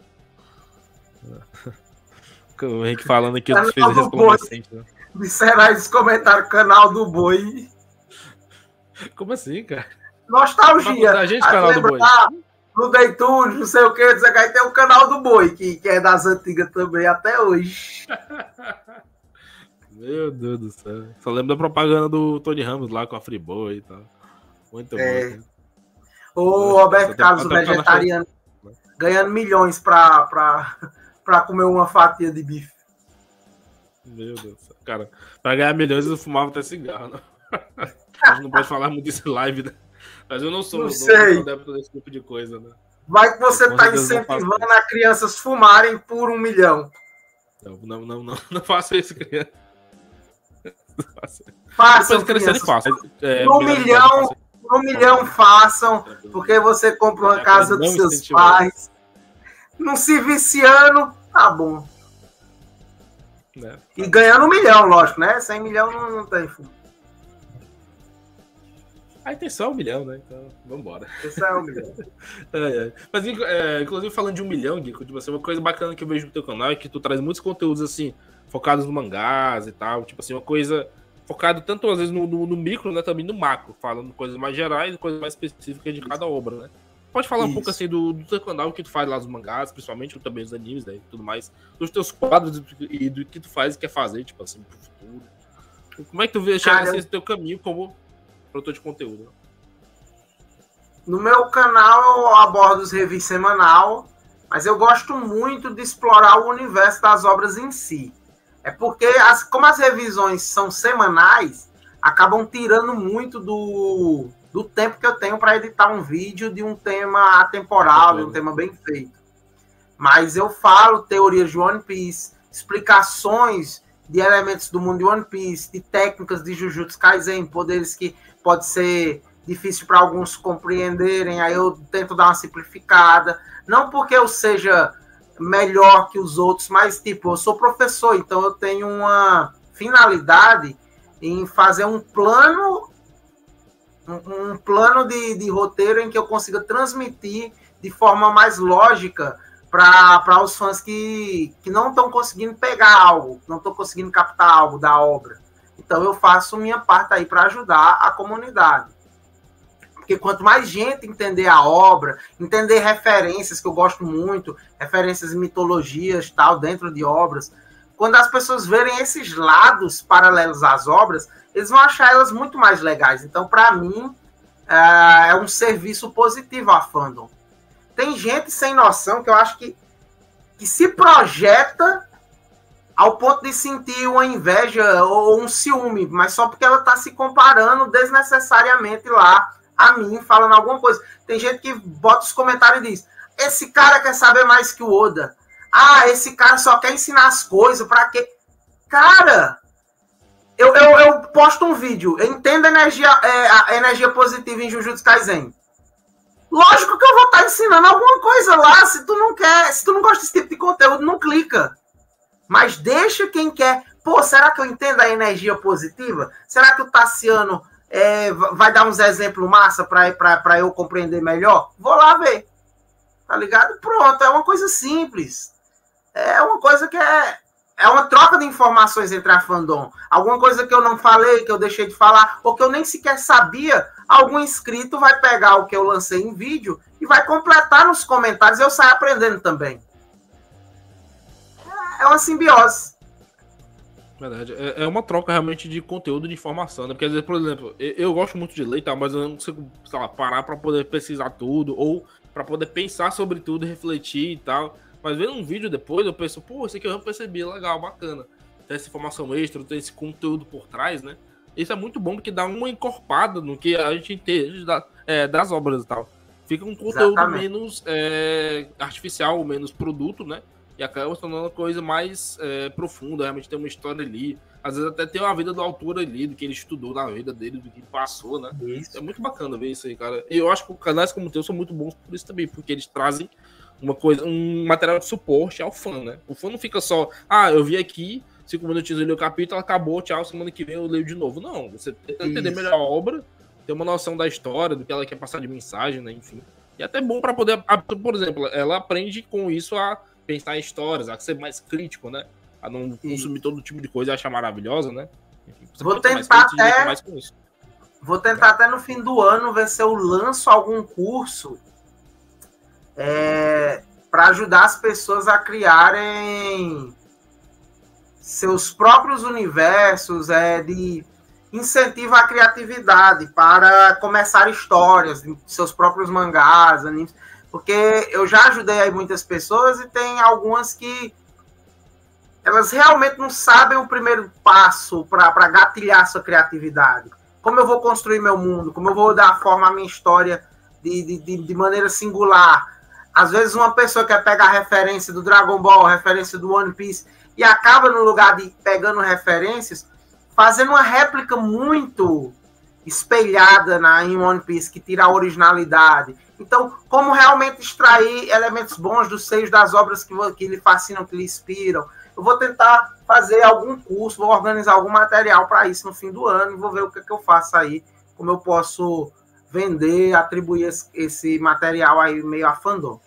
[LAUGHS] O Henrique falando aqui dos filhos resplandecentes, né? Disseram esse comentário, canal do boi. Como assim, cara? Nostalgia. A gente, canal do boi no Deitunes, não sei o que, aí tem o canal do Boi, que, que é das antigas também, até hoje. [LAUGHS] Meu Deus do céu. Só lembro da propaganda do Tony Ramos lá com a Friboi e tal. Muito é. bom. O Roberto Carlos, o vegetariano, ganhando milhões pra, pra, pra comer uma fatia de bife. Meu Deus. Cara, pra ganhar milhões eu fumava até cigarro. [LAUGHS] A gente não pode falar muito disso live, né? Mas eu não sou, não sei. adepto desse tipo de coisa, né? Vai que você está incentivando a crianças fumarem por um milhão. Não, não, não, não, [LAUGHS] não faça isso, criança. Façam, façam. É, um milhão, um milhão façam, porque você compra uma é, casa dos seus pais. Não se viciando, tá bom. É. E ganhando um milhão, lógico, né? 100 milhão não, não tem fundo. A intenção é um milhão, né? Então, vambora. Intenção é um milhão. [LAUGHS] é, é. Mas, é, inclusive, falando de um milhão, Gui, tipo assim, uma coisa bacana que eu vejo no teu canal é que tu traz muitos conteúdos, assim, focados no mangás e tal. Tipo assim, uma coisa focado tanto, às vezes, no, no, no micro, né? Também no macro, falando coisas mais gerais e coisas mais específicas de cada obra, né? Pode falar Isso. um pouco, assim, do, do teu canal, que tu faz lá nos mangás, principalmente também os animes, né? E tudo mais. Dos teus quadros e do que tu faz e quer fazer, tipo assim, pro futuro. Como é que tu vê chegar assim, esse teu caminho como produtor de conteúdo? No meu canal eu abordo os reviews semanal, mas eu gosto muito de explorar o universo das obras em si. É porque, as, como as revisões são semanais, acabam tirando muito do, do tempo que eu tenho para editar um vídeo de um tema atemporal, de um tema bem feito. Mas eu falo teorias de One Piece, explicações de elementos do mundo de One Piece, de técnicas de Jujutsu Kaisen, poderes que pode ser difícil para alguns compreenderem, aí eu tento dar uma simplificada. Não porque eu seja melhor que os outros, mas tipo, eu sou professor, então eu tenho uma finalidade em fazer um plano um, plano de, de roteiro em que eu consiga transmitir de forma mais lógica para os fãs que, que não estão conseguindo pegar algo, não estão conseguindo captar algo da obra. Então eu faço minha parte aí para ajudar a comunidade. Porque quanto mais gente entender a obra, entender referências que eu gosto muito, referências mitologias tal dentro de obras, quando as pessoas verem esses lados paralelos às obras, eles vão achar elas muito mais legais. Então, para mim, é, é um serviço positivo a fandom. Tem gente sem noção que eu acho que, que se projeta ao ponto de sentir uma inveja ou um ciúme, mas só porque ela está se comparando desnecessariamente lá a mim, falando alguma coisa. Tem gente que bota os comentários e diz: esse cara quer saber mais que o Oda. Ah, esse cara só quer ensinar as coisas, para quê? Cara, eu, eu, eu, posto um vídeo, eu entendo a energia, é, a energia positiva em Jujutsu Kaisen. Lógico que eu vou estar tá ensinando alguma coisa lá. Se tu não quer, se tu não gosta desse tipo de conteúdo, não clica. Mas deixa quem quer. Pô, será que eu entendo a energia positiva? Será que o Tassiano é, vai dar uns exemplos massa para eu compreender melhor? Vou lá ver. Tá ligado? Pronto, é uma coisa simples. É uma coisa que é, é uma troca de informações entre a fandom. Alguma coisa que eu não falei, que eu deixei de falar, ou que eu nem sequer sabia, algum inscrito vai pegar o que eu lancei em vídeo e vai completar nos comentários. Eu saio aprendendo também. É uma simbiose. Verdade. É, é uma troca realmente de conteúdo de informação, né? Porque, por exemplo, eu, gosto muito de ler, tá? mas eu não consigo, lá, parar para poder pesquisar tudo, ou para poder pensar sobre tudo, refletir e tal. Mas vendo um vídeo depois, eu penso, pô, isso aqui eu não percebi, legal, bacana. Tem essa informação extra, tem esse conteúdo por trás, né? Isso é muito bom porque dá uma encorpada no que a gente entende é, das obras e tal. Fica um conteúdo Exatamente. menos é, artificial, menos produto, né? E acaba se tornando uma coisa mais é, profunda, realmente tem uma história ali. Às vezes até tem uma vida do autor ali, do que ele estudou na vida dele, do que ele passou, né? Isso. É muito bacana ver isso aí, cara. E eu acho que canais como o teu são muito bons por isso também, porque eles trazem uma coisa, um material de suporte ao fã, né? O fã não fica só, ah, eu vi aqui, cinco minutinhos eu li o capítulo, acabou, tchau, semana que vem eu leio de novo. Não, você tenta entender melhor a obra, ter uma noção da história, do que ela quer passar de mensagem, né? Enfim. E é até bom para poder, por exemplo, ela aprende com isso a pensar em histórias, a ser mais crítico, né? A não consumir todo tipo de coisa e achar maravilhosa, né? Enfim, vou tentar até. Vou tentar até no fim do ano ver se eu lanço algum curso é, para ajudar as pessoas a criarem seus próprios universos, é, de incentivo à criatividade para começar histórias, seus próprios mangás, animes, porque eu já ajudei aí muitas pessoas e tem algumas que elas realmente não sabem o primeiro passo para gatilhar sua criatividade. Como eu vou construir meu mundo, como eu vou dar forma à minha história de, de, de maneira singular. Às vezes uma pessoa quer pegar referência do Dragon Ball, referência do One Piece, e acaba no lugar de pegando referências, fazendo uma réplica muito espelhada na, em One Piece, que tira a originalidade. Então, como realmente extrair elementos bons dos seios das obras que, que lhe fascinam, que lhe inspiram? Eu vou tentar fazer algum curso, vou organizar algum material para isso no fim do ano e vou ver o que, que eu faço aí, como eu posso vender, atribuir esse, esse material aí meio a fandom.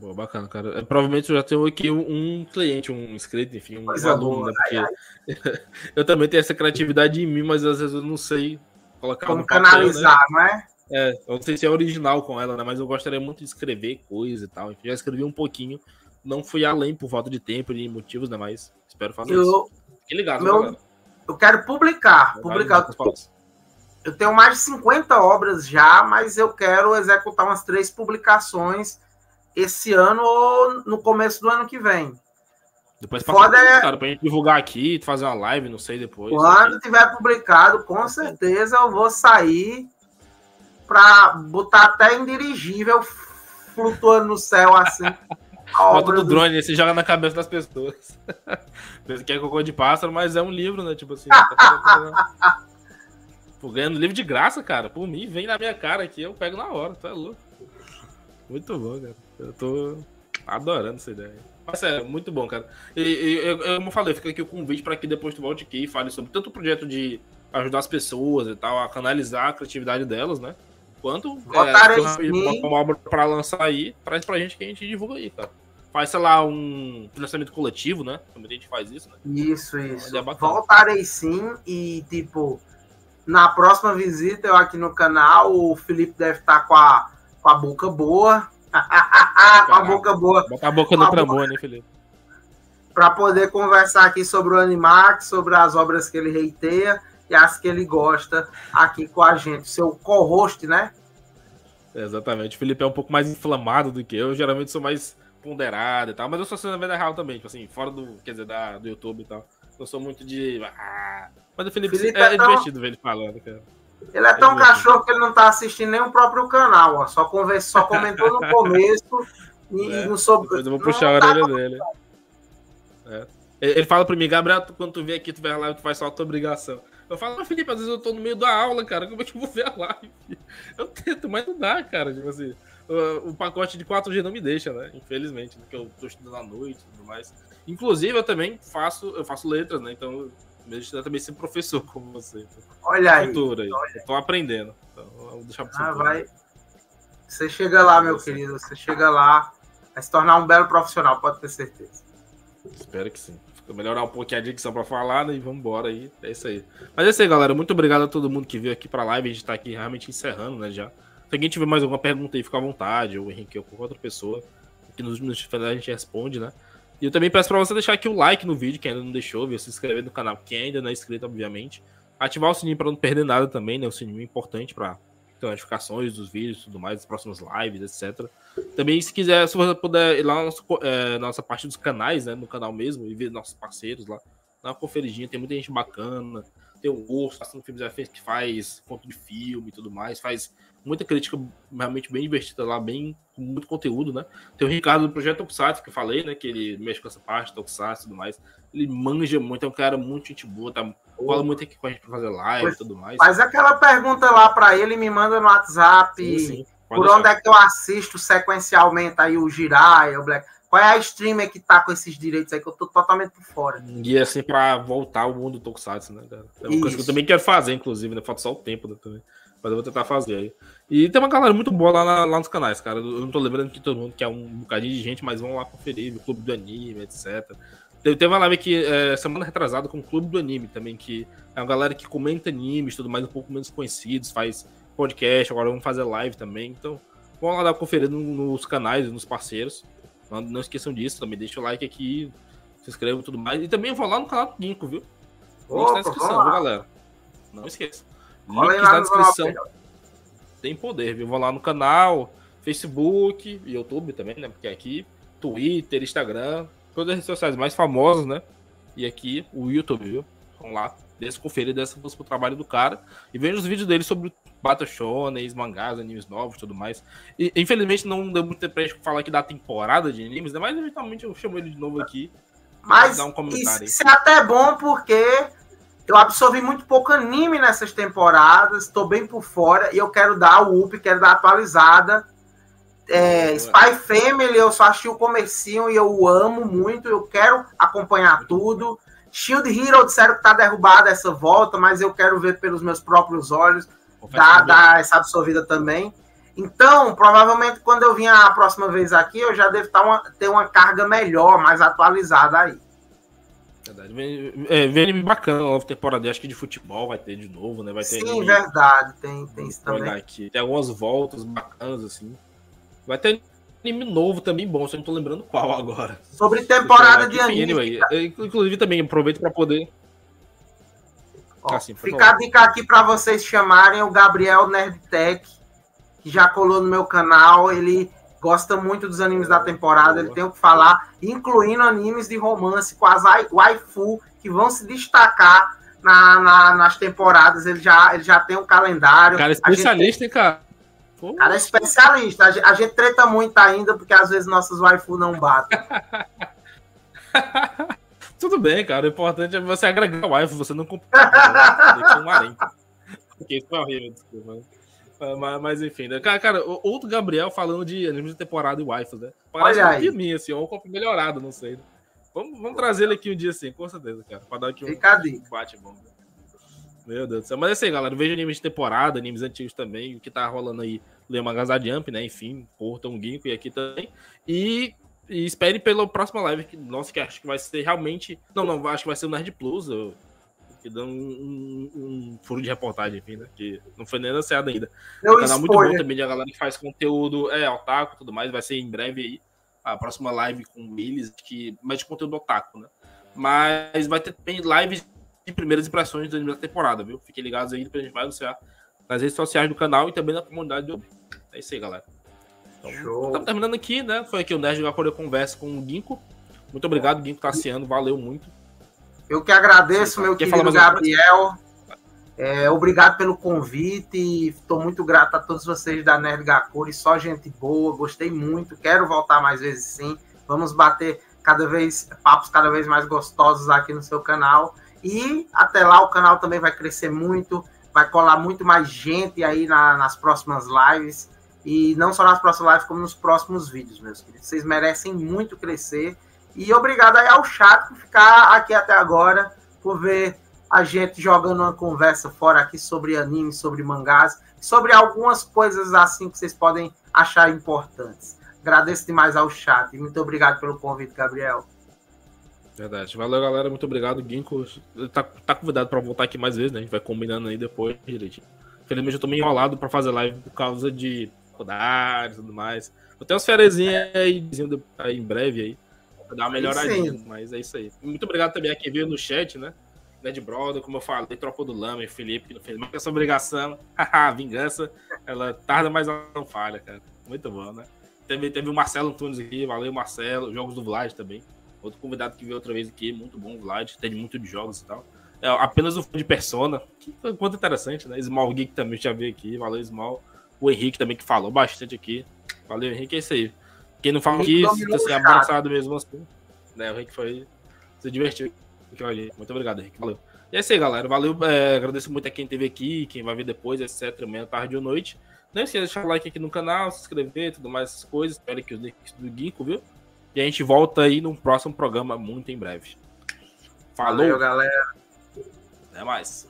Boa, bacana, cara. Provavelmente eu já tenho aqui um, cliente, um inscrito, enfim, um Coisa aluno, né? Porque ai, ai. [LAUGHS] eu também tenho essa criatividade em mim, mas às vezes eu não sei colocar Como canalizar, papel, né? não é? É, eu não sei se é original com ela, né? Mas eu gostaria muito de escrever coisa e tal. Enfim, já escrevi um pouquinho. Não fui além por falta de tempo e motivos, né? Mas espero fazer eu, isso. Fique ligado, meu, galera. Eu quero publicar. Eu publicar. Eu tenho mais de 50 obras já, mas eu quero executar umas três publicações esse ano ou no começo do ano que vem. Depois passa é... cara, pra gente divulgar aqui, fazer uma live, não sei depois. Quando tiver publicado, com certeza eu vou sair para botar até indirigível flutuando no céu assim. [LAUGHS] Bota no drone, do... você joga na cabeça das pessoas. [LAUGHS] Pensa que é cocô de pássaro, mas é um livro, né? Tipo assim. tá [LAUGHS] Pô, ganhando livro de graça, cara. Por mim, vem na minha cara aqui, eu pego na hora, tu é louco. Muito bom, cara. Eu tô adorando essa ideia. Mas é muito bom, cara. E, e eu, como eu falei, fica aqui o convite para que depois tu volte aqui e fale sobre tanto o projeto de ajudar as pessoas e tal, a canalizar a criatividade delas, né? Quanto é, uma, uma obra para lançar aí, traz pra gente que a gente divulga aí, cara. Faz, sei lá, um financiamento coletivo, né? Também a gente faz isso, né? Isso, isso. É Voltarei sim e, tipo, na próxima visita eu aqui no canal, o Felipe deve estar tá com a, com a boca boa com a boca boa. Bota a boca no trombone, Felipe? Para poder conversar aqui sobre o Animax, sobre as obras que ele reiteia e as que ele gosta aqui com a gente. Seu co-host, né? exatamente. O Felipe é um pouco mais inflamado do que eu. eu geralmente sou mais ponderado e tal. Mas eu sou assim na vida real também, tipo assim, fora do, quer dizer, da, do YouTube e tal. Eu sou muito de. Ah. Mas o Felipe, Felipe é, é, tão... divertido ver ele falando, cara. Ele é tão cachorro que ele não tá assistindo nem o próprio canal, ó. Só, conversa, só comentou no [LAUGHS] começo e é, não soube. Depois eu vou puxar a orelha dele. É. Ele fala pra mim, Gabriel, quando tu vem aqui, tu vê a live, tu faz só a tua obrigação. Eu falo, mas Felipe, às vezes eu tô no meio da aula, cara. Como é que eu vou ver a live? [LAUGHS] Eu tento, mas não dá, cara. Tipo assim, o, o pacote de 4G não me deixa, né? Infelizmente, porque eu tô estudando à noite e tudo mais. Inclusive, eu também faço, eu faço letras, né? Então me destino também ser professor como você. Olha aí. Futuro aí. Olha. Tô aprendendo. Então, vou deixar pra ah, vai. Você chega lá, meu você. querido. Você chega lá. Vai se tornar um belo profissional, pode ter certeza. Espero que sim. Vou melhorar um pouquinho a dicção pra falar, né? E vamos embora aí. É isso aí. Mas é isso aí, galera. Muito obrigado a todo mundo que veio aqui pra live. A gente tá aqui realmente encerrando, né? Já. Se alguém tiver mais alguma pergunta aí, fica à vontade. Ou o Henrique ou qualquer outra pessoa. Que nos finais a gente responde, né? E eu também peço pra você deixar aqui o like no vídeo, quem ainda não deixou, viu? se inscrever no canal, quem ainda não é inscrito, obviamente. Ativar o sininho para não perder nada também, né? O sininho é importante para ter notificações dos vídeos tudo mais, das próximas lives, etc. Também, se quiser, se você puder ir lá na nossa, é, nossa parte dos canais, né? No canal mesmo, e ver nossos parceiros lá. Dá uma conferidinha, tem muita gente bacana. Tem o Urso, Ação Filmes que faz conto de filme e tudo mais, faz muita crítica realmente bem divertida lá, bem com muito conteúdo, né? Tem o Ricardo do Projeto Tokusatsu, que eu falei, né? Que ele mexe com essa parte, Tokusatsu e tudo mais. Ele manja muito, é um cara muito gente boa, tá? Fala muito aqui com a gente pra fazer live e tudo mais. Faz aquela pergunta lá pra ele, me manda no WhatsApp. Sim, sim, por deixar. onde é que eu assisto sequencialmente aí o Jiraiya, o Black. Qual é a streamer que tá com esses direitos aí que eu tô totalmente por fora? E assim, pra voltar ao mundo do Tokusatsu, né, cara? É uma Isso. coisa que eu também quero fazer, inclusive, né? Falta só o tempo né, também. Mas eu vou tentar fazer aí. E tem uma galera muito boa lá, na, lá nos canais, cara. Eu não tô lembrando que todo mundo quer um bocadinho de gente, mas vão lá conferir, o Clube do Anime, etc. Teve uma live aqui é, semana retrasada com o Clube do Anime também, que é uma galera que comenta animes, tudo mais, um pouco menos conhecidos, faz podcast, agora vamos fazer live também. Então, vão lá dar uma conferida nos canais, nos parceiros. Não, não esqueçam disso, também deixa o like aqui, se inscrevam e tudo mais. E também vou lá no canal do Ginkgo, viu? Link na descrição, viu, galera? Não esqueça. Link na descrição. Tem poder, viu? Vou lá no canal, Facebook, YouTube também, né? Porque aqui, Twitter, Instagram, todas as redes sociais mais famosas, né? E aqui o YouTube, viu? Vamos lá, desse conferir dessa busca pro trabalho do cara e veja os vídeos dele sobre Battle Shonen, mangás, animes novos tudo mais. E, infelizmente não deu muito tempo pra gente falar aqui da temporada de animes, né? Mas eventualmente eu chamo ele de novo aqui. Mas dar um comentário isso, isso é até bom porque eu absorvi muito pouco anime nessas temporadas, estou bem por fora e eu quero dar o up, quero dar atualizada. É, Spy Family, eu só achei o comercinho e eu amo muito, eu quero acompanhar tudo. Shield Hero disseram que tá derrubada essa volta, mas eu quero ver pelos meus próprios olhos, dar, dar essa absorvida também. Então, provavelmente quando eu vier a próxima vez aqui, eu já devo tá uma, ter uma carga melhor, mais atualizada aí. Verdade. Vem, é, vem anime bacana, nova temporada, acho que de futebol vai ter de novo, né? Vai ter Sim, anime, verdade, tem, tem isso também. Aqui. Tem algumas voltas bacanas, assim. Vai ter anime novo também bom, só não tô lembrando qual agora. Sobre temporada de anime. Anyway, inclusive também aproveito para poder. Ó, assim, fica a dica aqui para vocês chamarem o Gabriel Nerdtech, que já colou no meu canal. Ele gosta muito dos animes da temporada, ele tem o que falar, incluindo animes de romance com as waifu que vão se destacar na, na, nas temporadas. Ele já, ele já tem um calendário. Cara, especialista, gente... cara. Pô. Cara, é especialista. A gente, a gente, treta muito ainda, porque às vezes nossos waifu não batem. [LAUGHS] Tudo bem, cara. O importante é você agregar o waifu, você não comprar um harém. Porque isso é horrível, desculpa. Mas, mas, enfim, né? cara, cara, outro Gabriel falando de anime de temporada e waifus, né? Parece Olha um mim, assim, ou um copo melhorado, não sei. Vamos, vamos trazer ele aqui um dia assim, com certeza, cara. Pra dar aqui um, um bate bom. Meu Deus do céu. Mas é assim, galera, veja animes de temporada, animes antigos também, o que tá rolando aí, Leia Magazá Jump, né? Enfim, Portão Ginkgo e aqui também. E, e espere pela próxima live, que, nossa, que acho que vai ser realmente. Não, não, acho que vai ser o Nerd Plus. Eu que dão um, um, um, furo de reportagem, enfim, né? Que não foi nem anunciado ainda. É um canal muito bom também de a galera que faz conteúdo, é, otaku e tudo mais, vai ser em breve aí. A próxima live com Willis, que mais de conteúdo otaku, né? Mas vai ter também lives de primeiras impressões da primeira temporada, viu? Fiquem ligados aí, depois a gente vai anunciar nas redes sociais do canal e também na comunidade do É isso aí, galera. Então, estamos terminando aqui, né? Foi aqui o Nerd Gakure Conversa com o Ginkgo. Muito obrigado, Ginkgo Tassiano, valeu muito. Eu que agradeço, meu Quer querido Gabriel. É, obrigado pelo convite. Estou muito grato a todos vocês da Nerd Gakuri. Só gente boa, gostei muito. Quero voltar mais vezes sim. Vamos bater cada vez papos cada vez mais gostosos aqui no seu canal. E até lá o canal também vai crescer muito, vai colar muito mais gente aí na, nas próximas lives. E não só nas próximas lives, como nos próximos vídeos, meus queridos. Vocês merecem muito crescer. E obrigado aí ao chat por ficar aqui até agora, por ver a gente jogando uma conversa fora aqui sobre anime, sobre mangás, sobre algumas coisas assim que vocês podem achar importantes. Agradeço demais ao chat. Muito obrigado pelo convite, Gabriel. Verdade. Valeu, galera. Muito obrigado. Ginkgo tá, tá convidado para voltar aqui mais vezes, né? A gente vai combinando aí depois direitinho. Infelizmente eu tô meio enrolado para fazer live por causa de faculdade e tudo mais. Eu tenho umas ferezinhas aí, aí em breve aí. Pra dar uma melhoradinha, mas é isso aí. Muito obrigado também a quem veio no chat, né? Ned Brother, como eu falei, trocou do Lama e Felipe, que não fez mais essa obrigação. [LAUGHS] Haha, vingança. Ela tarda, mas ela não falha, cara. Muito bom, né? Teve, teve o Marcelo Antunes aqui, valeu, Marcelo. Jogos do Vlad também. Outro convidado que veio outra vez aqui, muito bom, Vlad, tem muito de jogos e tal. É apenas o fã de Persona, que foi muito interessante, né? Small Geek também já veio aqui, valeu, Small. O Henrique também que falou bastante aqui. Valeu, Henrique, é isso aí. Quem não fala aqui, sinta assim, abraçado mesmo assim. Né, o Henrique foi se divertiu Muito obrigado, Henrique. Valeu. E é isso aí, galera. Valeu. É, agradeço muito a quem esteve aqui, quem vai ver depois, etc. Meia tarde ou noite. Não esqueça de deixar o like aqui no canal, se inscrever, tudo mais, essas coisas. Espero que os links do Ginkgo, viu? E a gente volta aí num próximo programa muito em breve. Falou. Valeu, galera. Até mais.